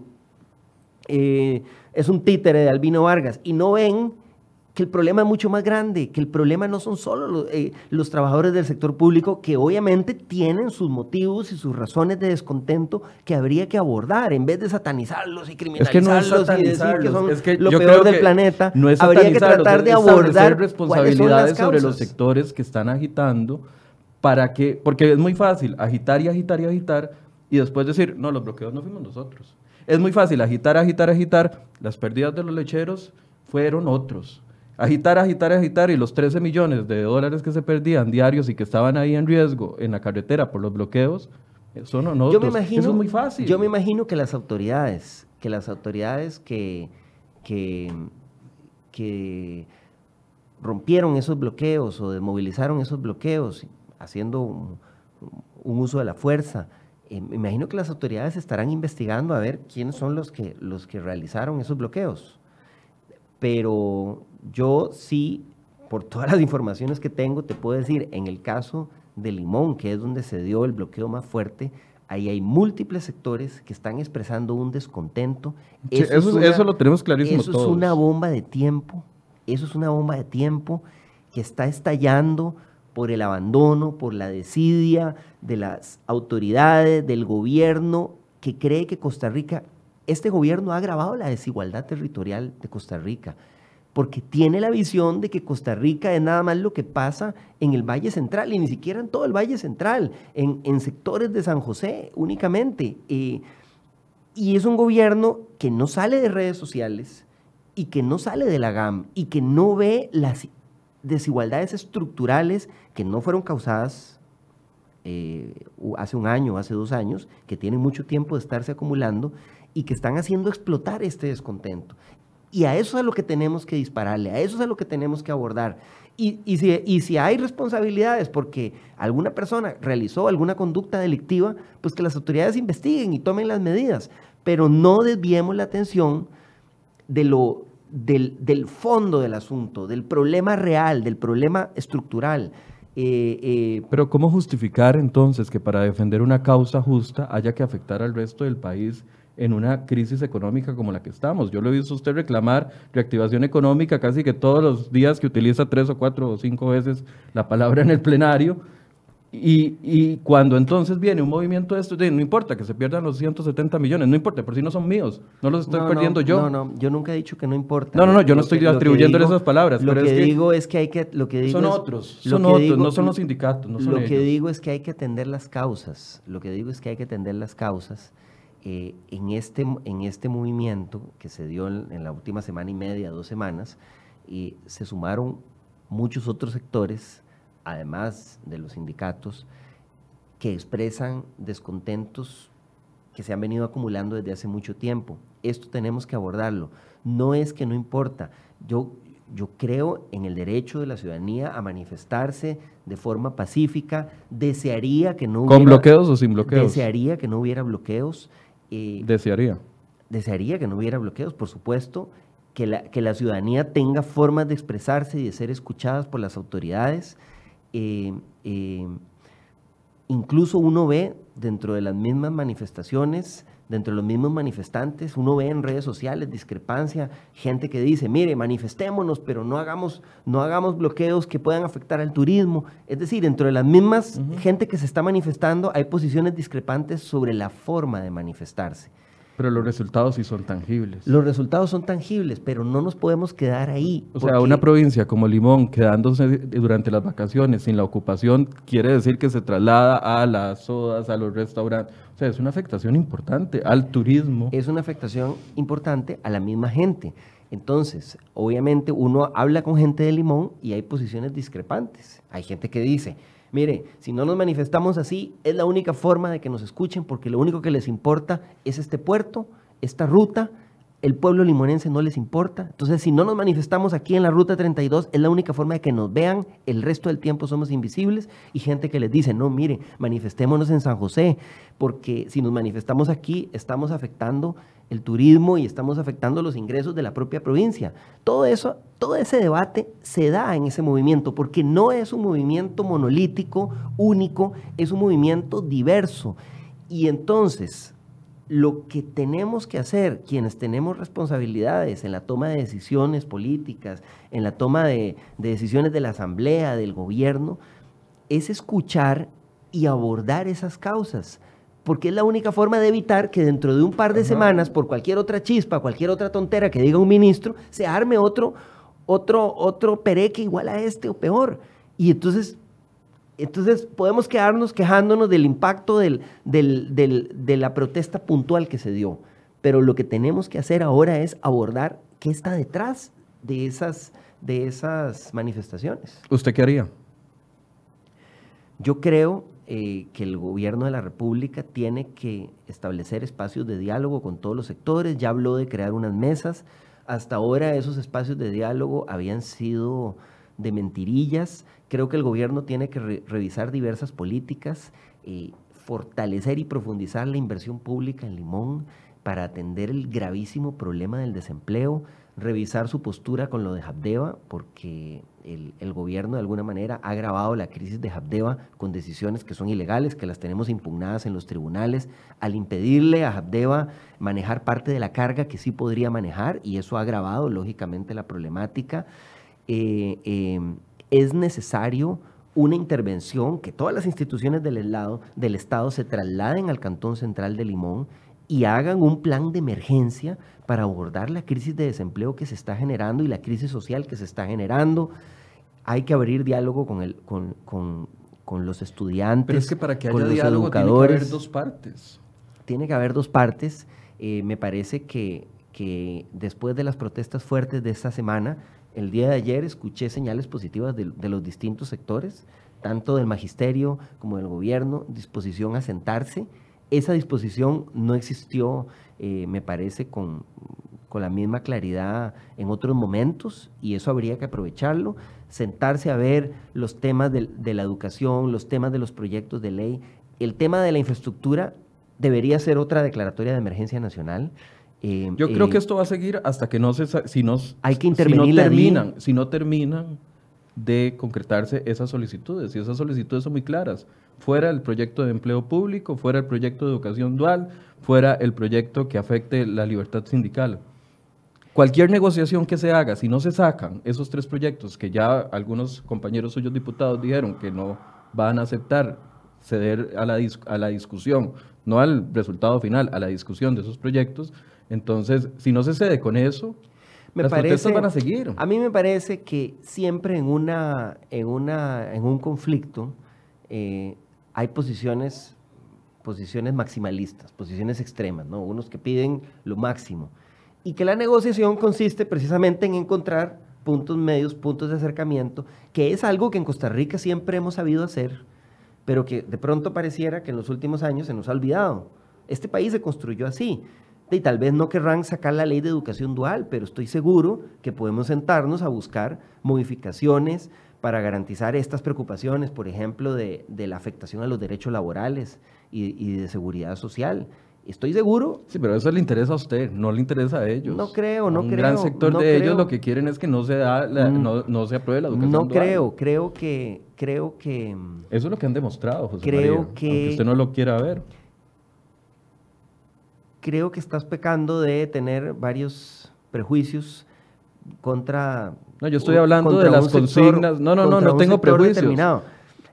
eh, es un títere de Albino Vargas. Y no ven que el problema es mucho más grande, que el problema no son solo los, eh, los trabajadores del sector público, que obviamente tienen sus motivos y sus razones de descontento que habría que abordar, en vez de satanizarlos y Es que no es criminalizarlos y decir que son es que lo peor del planeta, no es habría que tratar de abordar responsabilidades sobre los sectores que están agitando para que, porque es muy fácil agitar y agitar y agitar y después decir, no, los bloqueos no fuimos nosotros. Es muy fácil agitar, agitar, agitar, las pérdidas de los lecheros fueron otros. Agitar, agitar, agitar y los 13 millones de dólares que se perdían diarios y que estaban ahí en riesgo en la carretera por los bloqueos, son no nosotros. Yo me imagino, Eso es muy fácil. Yo me imagino que las autoridades, que las autoridades que, que, que rompieron esos bloqueos o desmovilizaron esos bloqueos haciendo un, un uso de la fuerza, eh, me imagino que las autoridades estarán investigando a ver quiénes son los que, los que realizaron esos bloqueos. Pero yo sí, por todas las informaciones que tengo, te puedo decir, en el caso de Limón, que es donde se dio el bloqueo más fuerte, ahí hay múltiples sectores que están expresando un descontento. Sí, es eso- eso lo tenemos clarísimo Eso todos. es una bomba de tiempo, eso es una bomba de tiempo que está estallando por el abandono, por la desidia de las autoridades, del gobierno, que cree que Costa Rica este gobierno ha agravado la desigualdad territorial de Costa Rica porque tiene la visión de que Costa Rica es nada más lo que pasa en el Valle Central y ni siquiera en todo el Valle Central, en, sectores de San José únicamente. Eh, y es un gobierno que no sale de redes sociales y que no sale de la GAM y que no ve las desigualdades estructurales que no fueron causadas eh, hace un año, hace dos años, que tienen mucho tiempo de estarse acumulando y que están haciendo explotar este descontento. Y a eso es a lo que tenemos que dispararle, a eso es a lo que tenemos que abordar. Y, si, hay responsabilidades porque alguna persona realizó alguna conducta delictiva, pues que las autoridades investiguen y tomen las medidas. Pero no desviemos la atención de lo, del, del fondo del asunto, del problema real, del problema estructural. Eh, eh, Pero ¿cómo justificar entonces que para defender una causa justa haya que afectar al resto del país en una crisis económica como la que estamos. Yo lo he visto usted reclamar reactivación económica casi que todos los días que utiliza tres o cuatro o cinco veces la palabra en el plenario. Y, cuando entonces viene un movimiento de esto, no importa que se pierdan los 170 millones, no importa, por si no son míos, no los estoy perdiendo yo. No, no, yo nunca he dicho que no importa. No, no, no, yo no estoy atribuyendo esas palabras. Lo que, digo es que hay que, lo que digo son otros, son otros, no son los sindicatos, no son Lo que digo es que hay que atender las causas, lo que digo es que hay que atender las causas eh, en, este, en este movimiento que se dio en, la última semana y media, dos semanas, y se sumaron muchos otros sectores, además de los sindicatos, que expresan descontentos que se han venido acumulando desde hace mucho tiempo. Esto tenemos que abordarlo. No es que no importa. Yo, yo creo en el derecho de la ciudadanía a manifestarse de forma pacífica. Desearía que no hubiera... ¿Con bloqueos o sin bloqueos? Desearía que no hubiera bloqueos. Eh, desearía. Desearía que no hubiera bloqueos, por supuesto, que la, que la ciudadanía tenga formas de expresarse y de ser escuchadas por las autoridades. Eh, eh, incluso uno ve dentro de las mismas manifestaciones, dentro de los mismos manifestantes, uno ve en redes sociales discrepancia, gente que dice, mire, manifestémonos, pero no hagamos, no hagamos bloqueos que puedan afectar al turismo. Es decir, dentro de las mismas gente que se está manifestando, hay posiciones discrepantes sobre la forma de manifestarse. Pero los resultados sí son tangibles. Los resultados son tangibles, pero no nos podemos quedar ahí. O sea, una provincia como Limón quedándose durante las vacaciones sin la ocupación quiere decir que se traslada a las sodas, a los restaurantes. O sea, es una afectación importante al turismo. Es una afectación importante a la misma gente. Entonces, obviamente uno habla con gente de Limón y hay posiciones discrepantes. Hay gente que dice, Mire, si no nos manifestamos así, es la única forma de que nos escuchen porque lo único que les importa es este puerto, esta ruta, el pueblo limonense no les importa. Entonces, si no nos manifestamos aquí en la ruta 32, es la única forma de que nos vean. El resto del tiempo somos invisibles. Y gente que les dice, no, mire, manifestémonos en San José, porque si nos manifestamos aquí, estamos afectando el turismo y estamos afectando los ingresos de la propia provincia. Todo eso, todo ese debate se da en ese movimiento, porque no es un movimiento monolítico, único, es un movimiento diverso. Y entonces, lo que tenemos que hacer, quienes tenemos responsabilidades en la toma de decisiones políticas, en la toma de, decisiones de la Asamblea, del gobierno, es escuchar y abordar esas causas, porque es la única forma de evitar que dentro de un par de semanas, por cualquier otra chispa, cualquier otra tontera que diga un ministro, se arme otro, otro, otro pereque igual a este o peor. Y entonces entonces podemos quedarnos quejándonos del impacto de la protesta puntual que se dio, pero lo que tenemos que hacer ahora es abordar qué está detrás de esas, de esas manifestaciones. ¿Usted qué haría? Yo creo eh, que el gobierno de la República tiene que establecer espacios de diálogo con todos los sectores, ya habló de crear unas mesas, hasta ahora esos espacios de diálogo habían sido de mentirillas. Creo que el gobierno tiene que revisar diversas políticas, y fortalecer y profundizar la inversión pública en Limón para atender el gravísimo problema del desempleo, revisar su postura con lo de Habdeba, porque el, el, gobierno de alguna manera ha agravado la crisis de Habdeba con decisiones que son ilegales, que las tenemos impugnadas en los tribunales, al impedirle a Habdeba manejar parte de la carga que sí podría manejar, y eso ha agravado lógicamente la problemática. Eh, em, es necesario una intervención, que todas las instituciones del, del Estado se trasladen al Cantón Central de Limón y hagan un plan de emergencia para abordar la crisis de desempleo que se está generando y la crisis social que se está generando. Hay que abrir diálogo con, el, con, con, con los estudiantes. Pero es que para que haya diálogo educadores. tiene que haber dos partes. Tiene que haber dos partes. Eh, me parece que, que después de las protestas fuertes de esta semana, el día de ayer escuché señales positivas de, de los distintos sectores, tanto del magisterio como del gobierno, disposición a sentarse. Esa disposición no existió, eh, me parece, con, con la misma claridad en otros momentos y eso habría que aprovecharlo, sentarse a ver los temas de, de la educación, los temas de los proyectos de ley. El tema de la infraestructura debería ser otra declaratoria de emergencia nacional. Eh, Yo creo eh, que esto va a seguir hasta que no se si no, Hay que si no intervenir la DIN. terminan, si no terminan de concretarse esas solicitudes y esas solicitudes son muy claras. Fuera el proyecto de empleo público, fuera el proyecto de educación dual, fuera el proyecto que afecte la libertad sindical. Cualquier negociación que se haga, si no se sacan esos tres proyectos que ya algunos compañeros suyos diputados dijeron que no van a aceptar ceder a la, dis- a la discusión, no al resultado final, a la discusión de esos proyectos, entonces, si no se cede con eso, Me las parece, protestas van a seguir. A mí me parece que siempre en, una, en, una, en un conflicto eh, hay posiciones, posiciones maximalistas, posiciones extremas, ¿no? Unos que piden lo máximo. Y que la negociación consiste precisamente en encontrar puntos medios, puntos de acercamiento, que es algo que en Costa Rica siempre hemos sabido hacer, pero que de pronto pareciera que en los últimos años se nos ha olvidado. Este país se construyó así. Y tal vez no querrán sacar la ley de educación dual, pero estoy seguro que podemos sentarnos a buscar modificaciones para garantizar estas preocupaciones, por ejemplo, de, de la afectación a los derechos laborales y, y de seguridad social. Estoy seguro, Sí, pero eso le interesa a usted, no le interesa a ellos. No creo, A no un creo, gran sector no de ellos lo que quieren es que no se, da la- Mm. no, no se apruebe la educación no dual. creo, creo que, creo que, mm, Eso es lo que han demostrado, José Creo María, que- aunque usted no lo quiera ver. creo que estás pecando de tener varios prejuicios contra... No, yo estoy hablando de las consignas. No, no, no, no tengo prejuicios.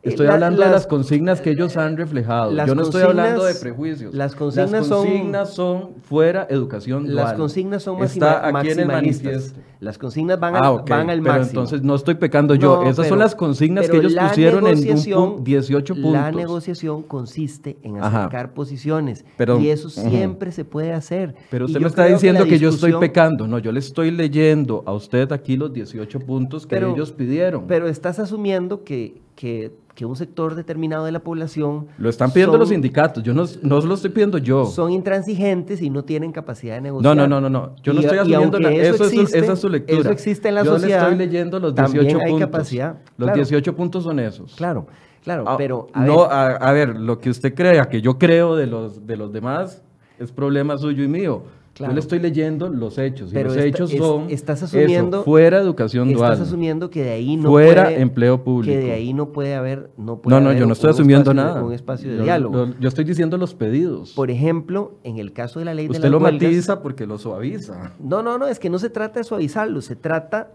Estoy la- hablando de las consignas que ellos han reflejado. Yo no estoy hablando de prejuicios. las consignas son- consignas son fuera educación dual. Las consignas son Está maxima- aquí en el maximalistas. manifiesto. Las consignas van, al, Ah, van al pero máximo. entonces no estoy pecando yo. No, Esas pero- son las consignas que pero ellos pusieron en un negociación- pu- 18 puntos. La negociación consiste en Ajá. acercar posiciones Pero- y eso siempre se puede hacer. Pero usted me está diciendo que, yo estoy pecando. No, yo le estoy leyendo a usted aquí los 18 puntos que Pero- ellos pidieron. Pero estás asumiendo que, que, que un sector determinado de la población lo están pidiendo son- los sindicatos. Yo no, no lo estoy pidiendo yo. son intransigentes y no tienen capacidad de No, negociar. no, no, no, no. Yo no Y- estoy asumiendo nada. Eso, es su- existe- esa es su lectura. Eso existe en la yo sociedad. le estoy leyendo los también 18 hay puntos. capacidad. Los Claro. 18 puntos son esos. Claro, claro, Ah, pero a no, ver, a, a ver, lo que usted crea que yo creo de los, de los demás es problema suyo y mío. Claro. Yo le estoy leyendo los hechos. Y Pero los esta- hechos es- son estás eso, asumiendo- fuera educación dual. estás asumiendo que de ahí no Fuera puede, empleo público. que de ahí no puede haber no puede no, no, haber yo no estoy asumiendo espacio de- nada. un espacio de Yo- diálogo. lo- yo estoy diciendo los pedidos. Por ejemplo, en el caso de la ley de usted las lo huelgas- matiza porque lo suaviza. No, no, no, es que no se trata de suavizarlo, se trata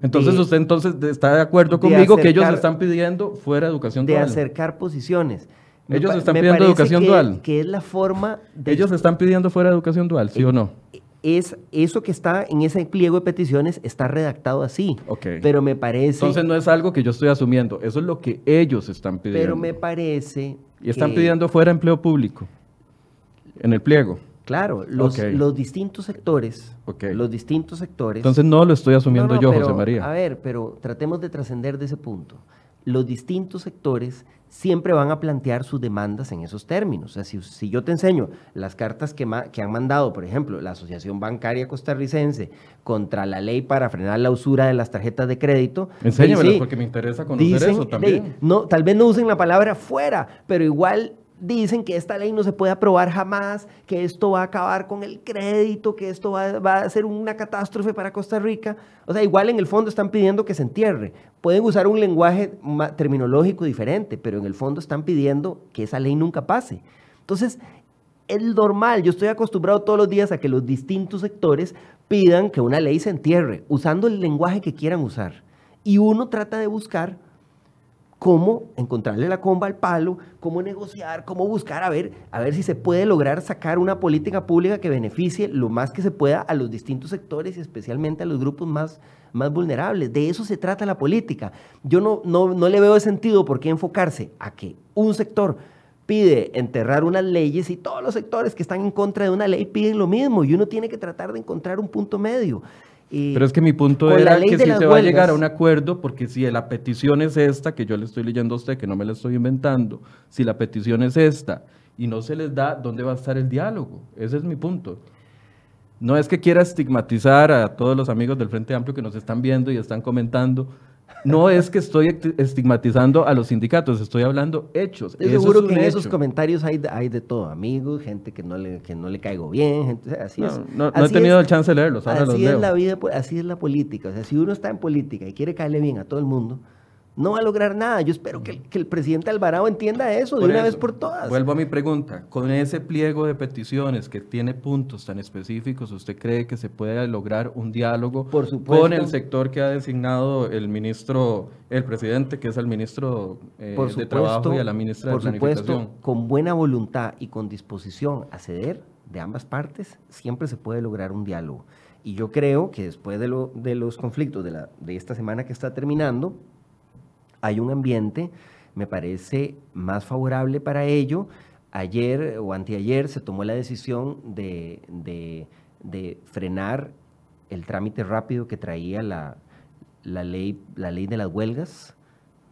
Entonces de- usted entonces de- está de acuerdo de conmigo que ellos acercar- están pidiendo fuera educación de dual. acercar posiciones. Ellos están pidiendo educación que- dual. Que es la forma de Ellos están pidiendo fuera educación dual, ¿sí o no? es eso que está en ese pliego de peticiones está redactado así. Ok. Pero me parece Entonces no es algo que yo estoy asumiendo, eso es lo que ellos están pidiendo. pero me parece y están que- pidiendo fuera empleo público en el pliego. Claro, los, distintos sectores, Ok. los distintos sectores. Entonces no lo estoy asumiendo No, no, yo, pero, José María. A ver, pero tratemos de trascender de ese punto. Los distintos sectores siempre van a plantear sus demandas en esos términos. O sea, si, si yo te enseño las cartas que, ma- que han mandado, por ejemplo, la Asociación Bancaria Costarricense contra la ley para frenar la usura de las tarjetas de crédito. Enséñamelas sí, porque me interesa conocer dicen, eso también. no, tal vez no usen la palabra fuera, pero igual dicen que esta ley no se puede aprobar jamás, que esto va a acabar con el crédito, que esto va, va a ser una catástrofe para Costa Rica. O sea, igual en el fondo están pidiendo que se entierre. Pueden usar un lenguaje terminológico diferente, pero en el fondo están pidiendo que esa ley nunca pase. Entonces, es normal, yo estoy acostumbrado todos los días a que los distintos sectores pidan que una ley se entierre, usando el lenguaje que quieran usar. Y uno trata de buscar cómo encontrarle la comba al palo, cómo negociar, cómo buscar a ver, a ver si se puede lograr sacar una política pública que beneficie lo más que se pueda a los distintos sectores y especialmente a los grupos más, más vulnerables. De eso se trata la política. Yo no, no, no le veo sentido por qué enfocarse a que un sector pide enterrar unas leyes y todos los sectores que están en contra de una ley piden lo mismo y uno tiene que tratar de encontrar un punto medio. Pero es que mi punto era que si se va a llegar a un acuerdo, porque si la petición es esta, que yo le estoy leyendo a usted, que no me la estoy inventando, si la petición es esta y no se les da, ¿dónde va a estar el diálogo? Ese es mi punto. No es que quiera estigmatizar a todos los amigos del Frente Amplio que nos están viendo y están comentando, no es que estoy estigmatizando a los sindicatos, estoy hablando hechos. Estoy seguro que en esos comentarios hay, hay de todo, amigos, gente que no le, que no le caigo bien, gente, así es. No, he tenido el chance de leerlos, ahora así los es la vida, pues, así es la política. O sea, si uno está en política y quiere caerle bien a todo el mundo, no va a lograr nada. Yo espero que, el presidente Alvarado entienda eso de una vez por todas. Vuelvo a mi pregunta. Con ese pliego de peticiones que tiene puntos tan específicos, ¿usted cree que se puede lograr un diálogo con el sector que ha designado el ministro, el presidente, que es el ministro eh, de Trabajo y a la ministra de Planificación? Por supuesto, con buena voluntad y con disposición a ceder de ambas partes, siempre se puede lograr un diálogo. Y yo creo que después de, lo, de los conflictos de, la, de esta semana que está terminando, hay un ambiente, me parece, más favorable para ello. Ayer o anteayer se tomó la decisión de, frenar el trámite rápido que traía la, ley, la ley de las huelgas.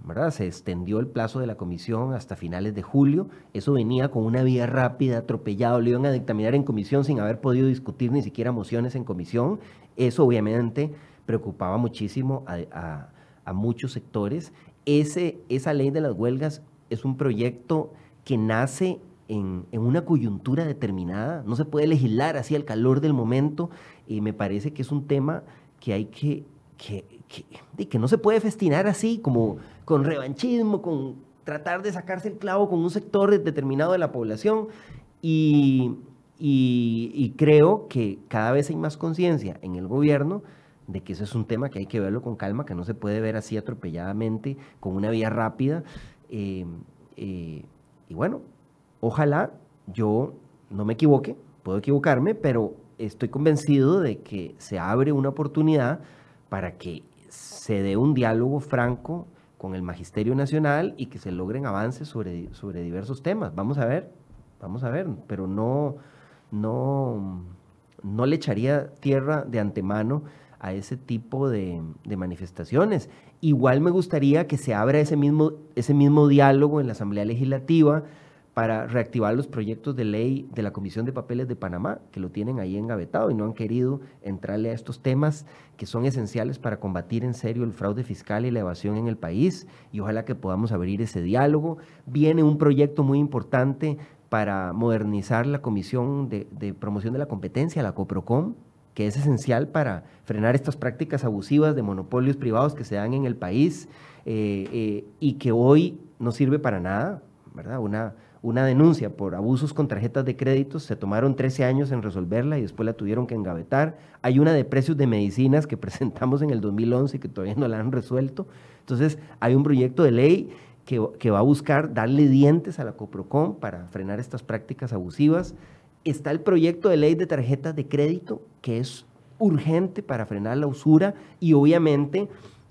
¿verdad? Se extendió el plazo de la comisión hasta finales de julio. Eso venía con una vía rápida, atropellado. Lo iban a dictaminar en comisión sin haber podido discutir ni siquiera mociones en comisión. Eso obviamente preocupaba muchísimo a, a muchos sectores esa ley de las huelgas es un proyecto que nace en, una coyuntura determinada, no se puede legislar así al calor del momento, y me parece que es un tema que hay que, que, que, no se puede festinar así, como con revanchismo, con tratar de sacarse el clavo con un sector determinado de la población, y creo que cada vez hay más conciencia en el gobierno de que ese es un tema que hay que verlo con calma, que no se puede ver así atropelladamente, con una vía rápida. Eh, eh, y bueno, ojalá yo no me equivoque, puedo equivocarme, pero estoy convencido de que se abre una oportunidad para que se dé un diálogo franco con el Magisterio Nacional y que se logren avances sobre, sobre diversos temas. Vamos a ver, vamos a ver, pero no, no, no le echaría tierra de antemano a ese tipo de, manifestaciones. Igual me gustaría que se abra ese mismo, ese mismo diálogo en la Asamblea Legislativa para reactivar los proyectos de ley de la Comisión de Papeles de Panamá, que lo tienen ahí engavetado y no han querido entrarle a estos temas que son esenciales para combatir en serio el fraude fiscal y la evasión en el país. Y ojalá que podamos abrir ese diálogo. Viene un proyecto muy importante para modernizar la Comisión de, de Promoción de la Competencia, la COPROCOM, que es esencial para frenar estas prácticas abusivas de monopolios privados que se dan en el país eh, eh, y que hoy no sirve para nada, ¿verdad? Una, una denuncia por abusos con tarjetas de créditos, se tomaron 13 años en resolverla y después la tuvieron que engavetar. Hay una de precios de medicinas que presentamos en el 2011 y que todavía no la han resuelto. Entonces, hay un proyecto de ley que, que va a buscar darle dientes a la Coprocom para frenar estas prácticas abusivas está el proyecto de ley de tarjetas de crédito, que es urgente para frenar la usura y obviamente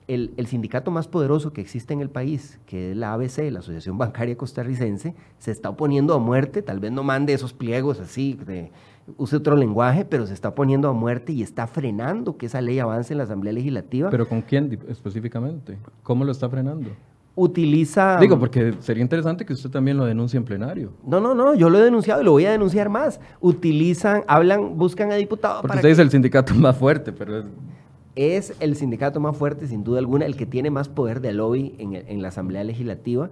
el, sindicato más poderoso que existe en el país, que es la ABC, la Asociación Bancaria Costarricense, se está oponiendo a muerte, tal vez no mande esos pliegos así, de, use otro lenguaje, pero se está poniendo a muerte y está frenando que esa ley avance en la Asamblea Legislativa. ¿Pero con quién específicamente? ¿Cómo lo está frenando? Utiliza... Digo, porque sería interesante que usted también lo denuncie en plenario. No, no, no, yo lo he denunciado y lo voy a denunciar más. Utilizan, hablan, buscan a diputados porque usted es el sindicato más fuerte, pero... Es... es... el sindicato más fuerte, sin duda alguna, el que tiene más poder de lobby en, la Asamblea Legislativa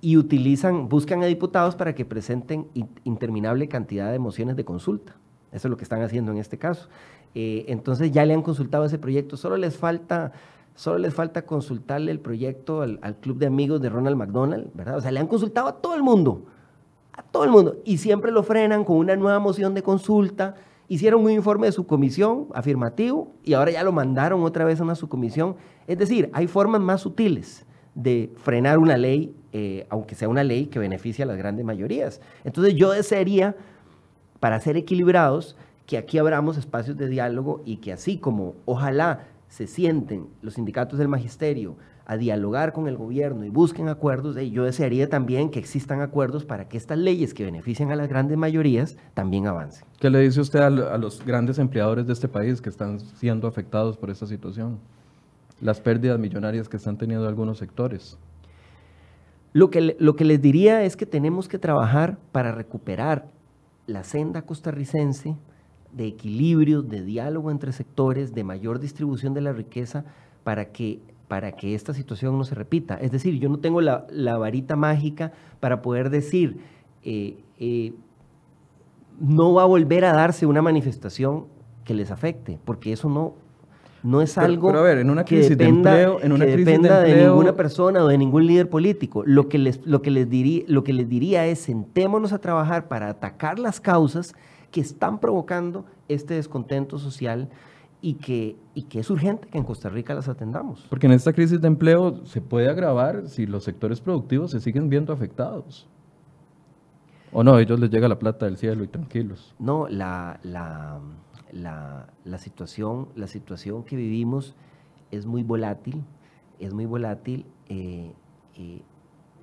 y utilizan, buscan a diputados para que presenten interminable cantidad de mociones de consulta. Eso es lo que están haciendo en este caso. Eh, entonces ya le han consultado ese proyecto, solo les falta Solo les falta consultarle el proyecto al, club de amigos de Ronald McDonald, ¿verdad? O sea, le han consultado a todo el mundo, a todo el mundo, y siempre lo frenan con una nueva moción de consulta. Hicieron un informe de su comisión afirmativo y ahora ya lo mandaron otra vez a una subcomisión. Es decir, hay formas más sutiles de frenar una ley, eh, aunque sea una ley que beneficie a las grandes mayorías. Entonces yo desearía, para ser equilibrados, que aquí abramos espacios de diálogo y que así como ojalá se sienten los sindicatos del magisterio a dialogar con el gobierno y busquen acuerdos, yo desearía también que existan acuerdos para que estas leyes que benefician a las grandes mayorías también avancen. ¿Qué le dice usted a, los grandes empleadores de este país que están siendo afectados por esta situación? Las pérdidas millonarias que están teniendo algunos sectores. Lo que, lo que les diría es que tenemos que trabajar para recuperar la senda costarricense de equilibrio, de diálogo entre sectores, de mayor distribución de la riqueza para que, para que esta situación no se repita. Es decir, yo no tengo la, varita mágica para poder decir, eh, eh, no va a volver a darse una manifestación que les afecte, porque eso no, no es algo en una crisis que dependa, de empleo, en una de, ninguna persona o de ningún líder político. Lo que, les, lo, que les diría, lo que les diría es sentémonos a trabajar para atacar las causas que están provocando este descontento social y que, y que es urgente que en Costa Rica las atendamos. Porque en esta crisis de empleo se puede agravar si los sectores productivos se siguen viendo afectados. ¿O no? A ellos les llega la plata del cielo y tranquilos. No, la, la, la, situación, la situación que vivimos es muy volátil, es muy volátil. Eh, eh,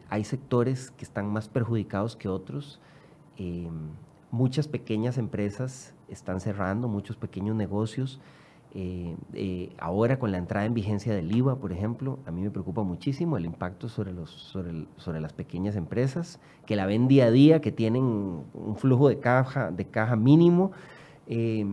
hay sectores que están más perjudicados que otros. Eh, Muchas pequeñas empresas están cerrando, muchos pequeños negocios. Eh, eh, ahora con la entrada en vigencia del IVA, por ejemplo, a mí me preocupa muchísimo el impacto sobre, los, sobre, las pequeñas empresas que la ven día a día, que tienen un flujo de caja, de caja mínimo, eh,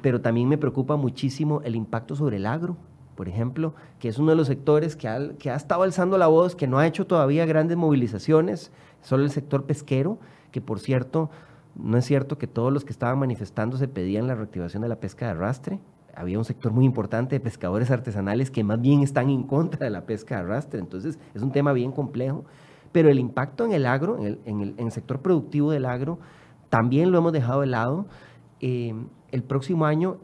pero también me preocupa muchísimo el impacto sobre el agro, por ejemplo, que es uno de los sectores que ha, que ha estado alzando la voz, que no ha hecho todavía grandes movilizaciones, solo el sector pesquero, que por cierto no es cierto que todos los que estaban manifestándose pedían la reactivación de la pesca de arrastre. Había un sector muy importante de pescadores artesanales que más bien están en contra de la pesca de arrastre. Entonces, es un tema bien complejo. Pero el impacto en el agro, en el, sector productivo del agro, también lo hemos dejado de lado. Eh, el próximo año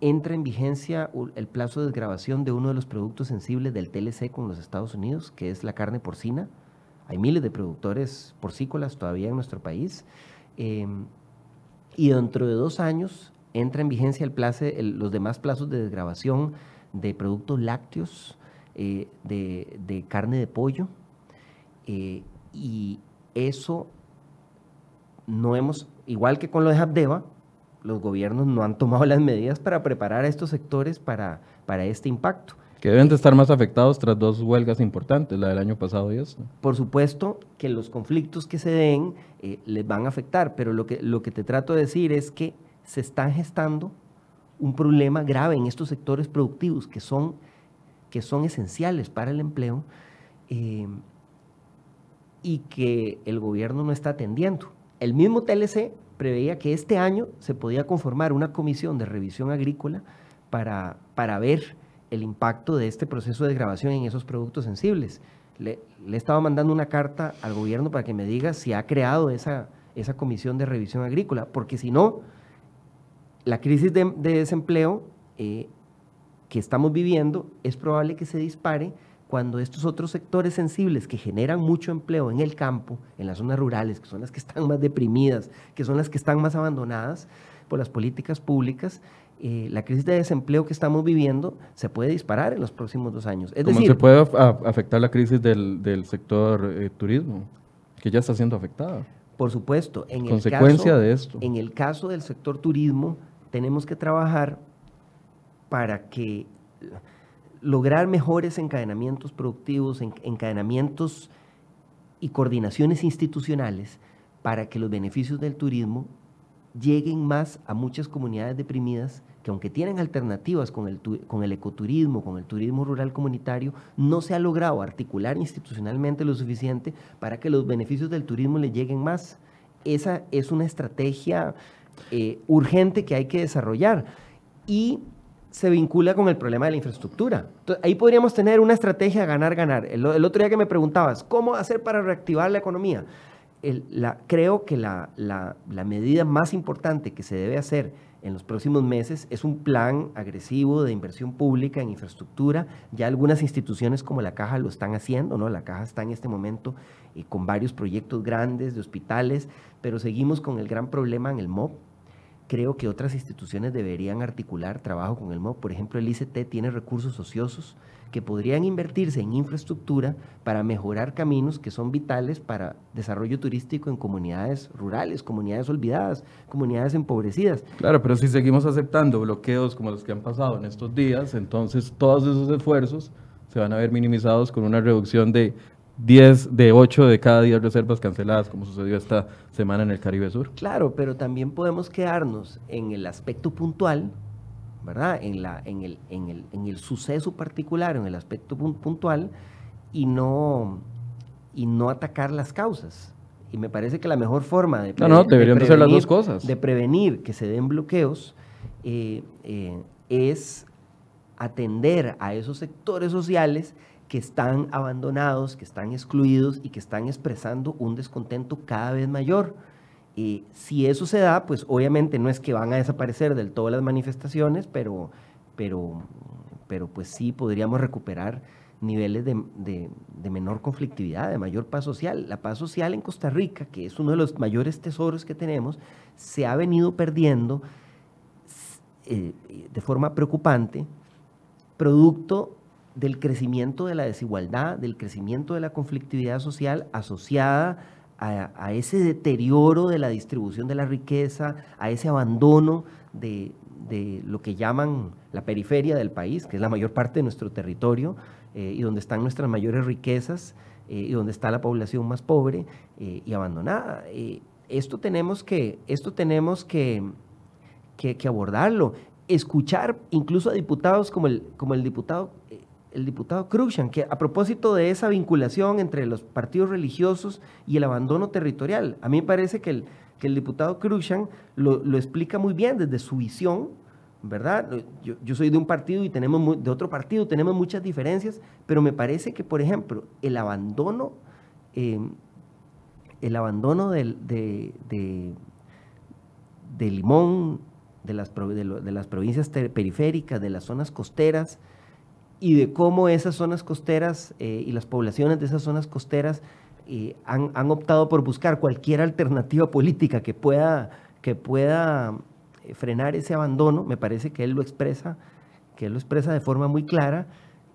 entra en vigencia el plazo de desgrabación de uno de los productos sensibles del TLC con los Estados Unidos, que es la carne porcina. Hay miles de productores porcícolas todavía en nuestro país. Em, y dentro de dos años entra en vigencia el los demás plazos de desgrabación de productos lácteos, eh, de, carne de pollo, eh, y eso no hemos, igual que con lo de Habdeba, los gobiernos no han tomado las medidas para preparar a estos sectores para, para este impacto que deben de estar más afectados tras dos huelgas importantes, la del año pasado y esta. Por supuesto que los conflictos que se den eh, les van a afectar, pero lo que, lo que te trato de decir es que se está gestando un problema grave en estos sectores productivos que son, que son esenciales para el empleo eh, y que el gobierno no está atendiendo. El mismo TLC preveía que este año se podía conformar una comisión de revisión agrícola para, para ver el impacto de este proceso de grabación en esos productos sensibles. Le, he estado mandando una carta al gobierno para que me diga si ha creado esa, esa comisión de revisión agrícola, porque si no, la crisis de, desempleo eh, que estamos viviendo es probable que se dispare cuando estos otros sectores sensibles que generan mucho empleo en el campo, en las zonas rurales, que son las que están más deprimidas, que son las que están más abandonadas por las políticas públicas, eh, la crisis de desempleo que estamos viviendo se puede disparar en los próximos dos años. Es ¿Cómo se puede afectar la crisis del, sector eh, turismo, que ya está siendo afectada? Por supuesto. En Consecuencia el caso, de esto. En el caso del sector turismo, tenemos que trabajar para que lograr mejores encadenamientos productivos, encadenamientos y coordinaciones institucionales para que los beneficios del turismo lleguen más a muchas comunidades deprimidas que aunque tienen alternativas con el, con el ecoturismo, con el turismo rural comunitario, no se ha logrado articular institucionalmente lo suficiente para que los beneficios del turismo le lleguen más. Esa es una estrategia eh, urgente que hay que desarrollar y se vincula con el problema de la infraestructura. ahí podríamos tener una estrategia ganar-ganar. El, el otro día que me preguntabas, ¿cómo hacer para reactivar la economía? creo que la, la medida más importante que se debe hacer en los próximos meses es un plan agresivo de inversión pública en infraestructura. Ya algunas instituciones como la Caja lo están haciendo, ¿no? La Caja está en este momento eh, con varios proyectos grandes de hospitales, pero seguimos con el gran problema en el MOP. Creo que otras instituciones deberían articular trabajo con el MOP. Por ejemplo, el ICT tiene recursos ociosos que podrían invertirse en infraestructura para mejorar caminos que son vitales para desarrollo turístico en comunidades rurales, comunidades olvidadas, comunidades empobrecidas. Claro, pero si seguimos aceptando bloqueos como los que han pasado en estos días, entonces todos esos esfuerzos se van a ver minimizados con una reducción de 10 de 8 de cada 10 reservas canceladas, como sucedió esta semana en el Caribe Sur. Claro, pero también podemos quedarnos en el aspecto puntual ¿verdad? En, la, en, el, en, el, en el suceso particular, en el aspecto puntual, y no, y no atacar las causas. Y me parece que la mejor forma de, no, no, deberían de, prevenir, ser las dos cosas. de prevenir que se den bloqueos eh, eh, es atender a esos sectores sociales que están abandonados, que están excluidos y que están expresando un descontento cada vez mayor. Y si eso se da, pues obviamente no es que van a desaparecer del todo las manifestaciones, pero, pero, pero pues sí podríamos recuperar niveles de, de, menor conflictividad, de mayor paz social. La paz social en Costa Rica, que es uno de los mayores tesoros que tenemos, se ha venido perdiendo eh, de forma preocupante, producto del crecimiento de la desigualdad, del crecimiento de la conflictividad social asociada a, ese deterioro de la distribución de la riqueza, a ese abandono de, lo que llaman la periferia del país, que es la mayor parte de nuestro territorio eh, y donde están nuestras mayores riquezas eh, y donde está la población más pobre eh, y abandonada. esto tenemos, que, esto tenemos que, que, abordarlo, escuchar incluso a diputados como el, como el diputado el diputado Cruzan, que a propósito de esa vinculación entre los partidos religiosos y el abandono territorial, a mí me parece que el, que el diputado Cruzan lo, explica muy bien desde su visión, ¿verdad? Yo, soy de un partido y tenemos de otro partido, tenemos muchas diferencias, pero me parece que, por ejemplo, el abandono, eh, el abandono de, de, Limón, de las, de las provincias periféricas, de las zonas costeras, y de cómo esas zonas costeras eh, y las poblaciones de esas zonas costeras eh, han, optado por buscar cualquier alternativa política que pueda, que pueda eh, frenar ese abandono. Me parece que él lo expresa, que lo expresa de forma muy clara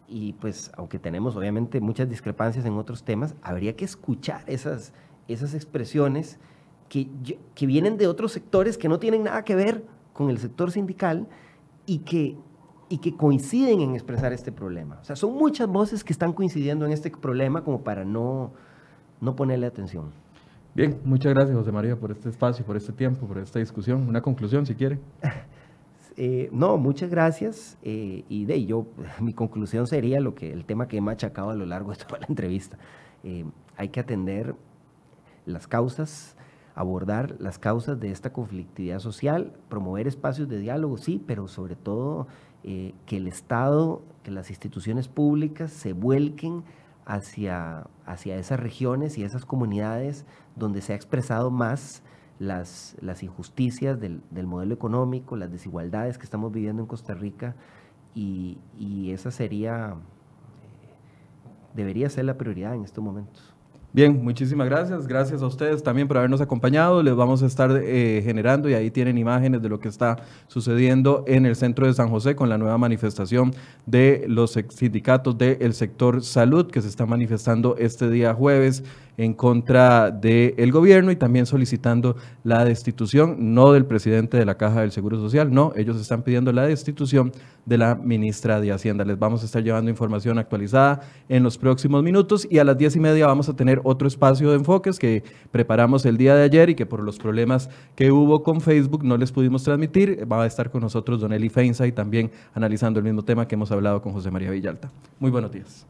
y pues aunque tenemos obviamente muchas discrepancias en otros temas, habría que escuchar esas, esas expresiones que, que vienen de otros sectores que no tienen nada que ver con el sector sindical y que y que coinciden en expresar este problema. O sea, son muchas voces que están coincidiendo en este problema como para no, no ponerle atención. Bien, muchas gracias José María por este espacio, por este tiempo, por esta discusión. Una conclusión, si quiere. Eh, no, muchas gracias. Eh, y de yo, mi conclusión sería lo que el tema que he machacado a lo largo de toda la entrevista. Eh, hay que atender las causas, abordar las causas de esta conflictividad social, promover espacios de diálogo, sí, pero sobre todo eh, que el Estado, que las instituciones públicas se vuelquen hacia, hacia esas regiones y esas comunidades donde se ha expresado más las, las injusticias del, del, modelo económico, las desigualdades que estamos viviendo en Costa Rica y, esa sería, eh, debería ser la prioridad en estos momentos. Bien, muchísimas gracias. Gracias a ustedes también por habernos acompañado. Les vamos a estar eh, generando y ahí tienen imágenes de lo que está sucediendo en el centro de San José con la nueva manifestación de los sindicatos del sector salud que se está manifestando este día jueves en contra del gobierno y también solicitando la destitución, no del presidente de la Caja del Seguro Social, no, ellos están pidiendo la destitución de la ministra de Hacienda. Les vamos a estar llevando información actualizada en los próximos minutos y a las diez y media vamos a tener otro espacio de enfoques que preparamos el día de ayer y que por los problemas que hubo con Facebook no les pudimos transmitir. Va a estar con nosotros Don Eli Feinza y también analizando el mismo tema que hemos hablado con José María Villalta. Muy buenos días.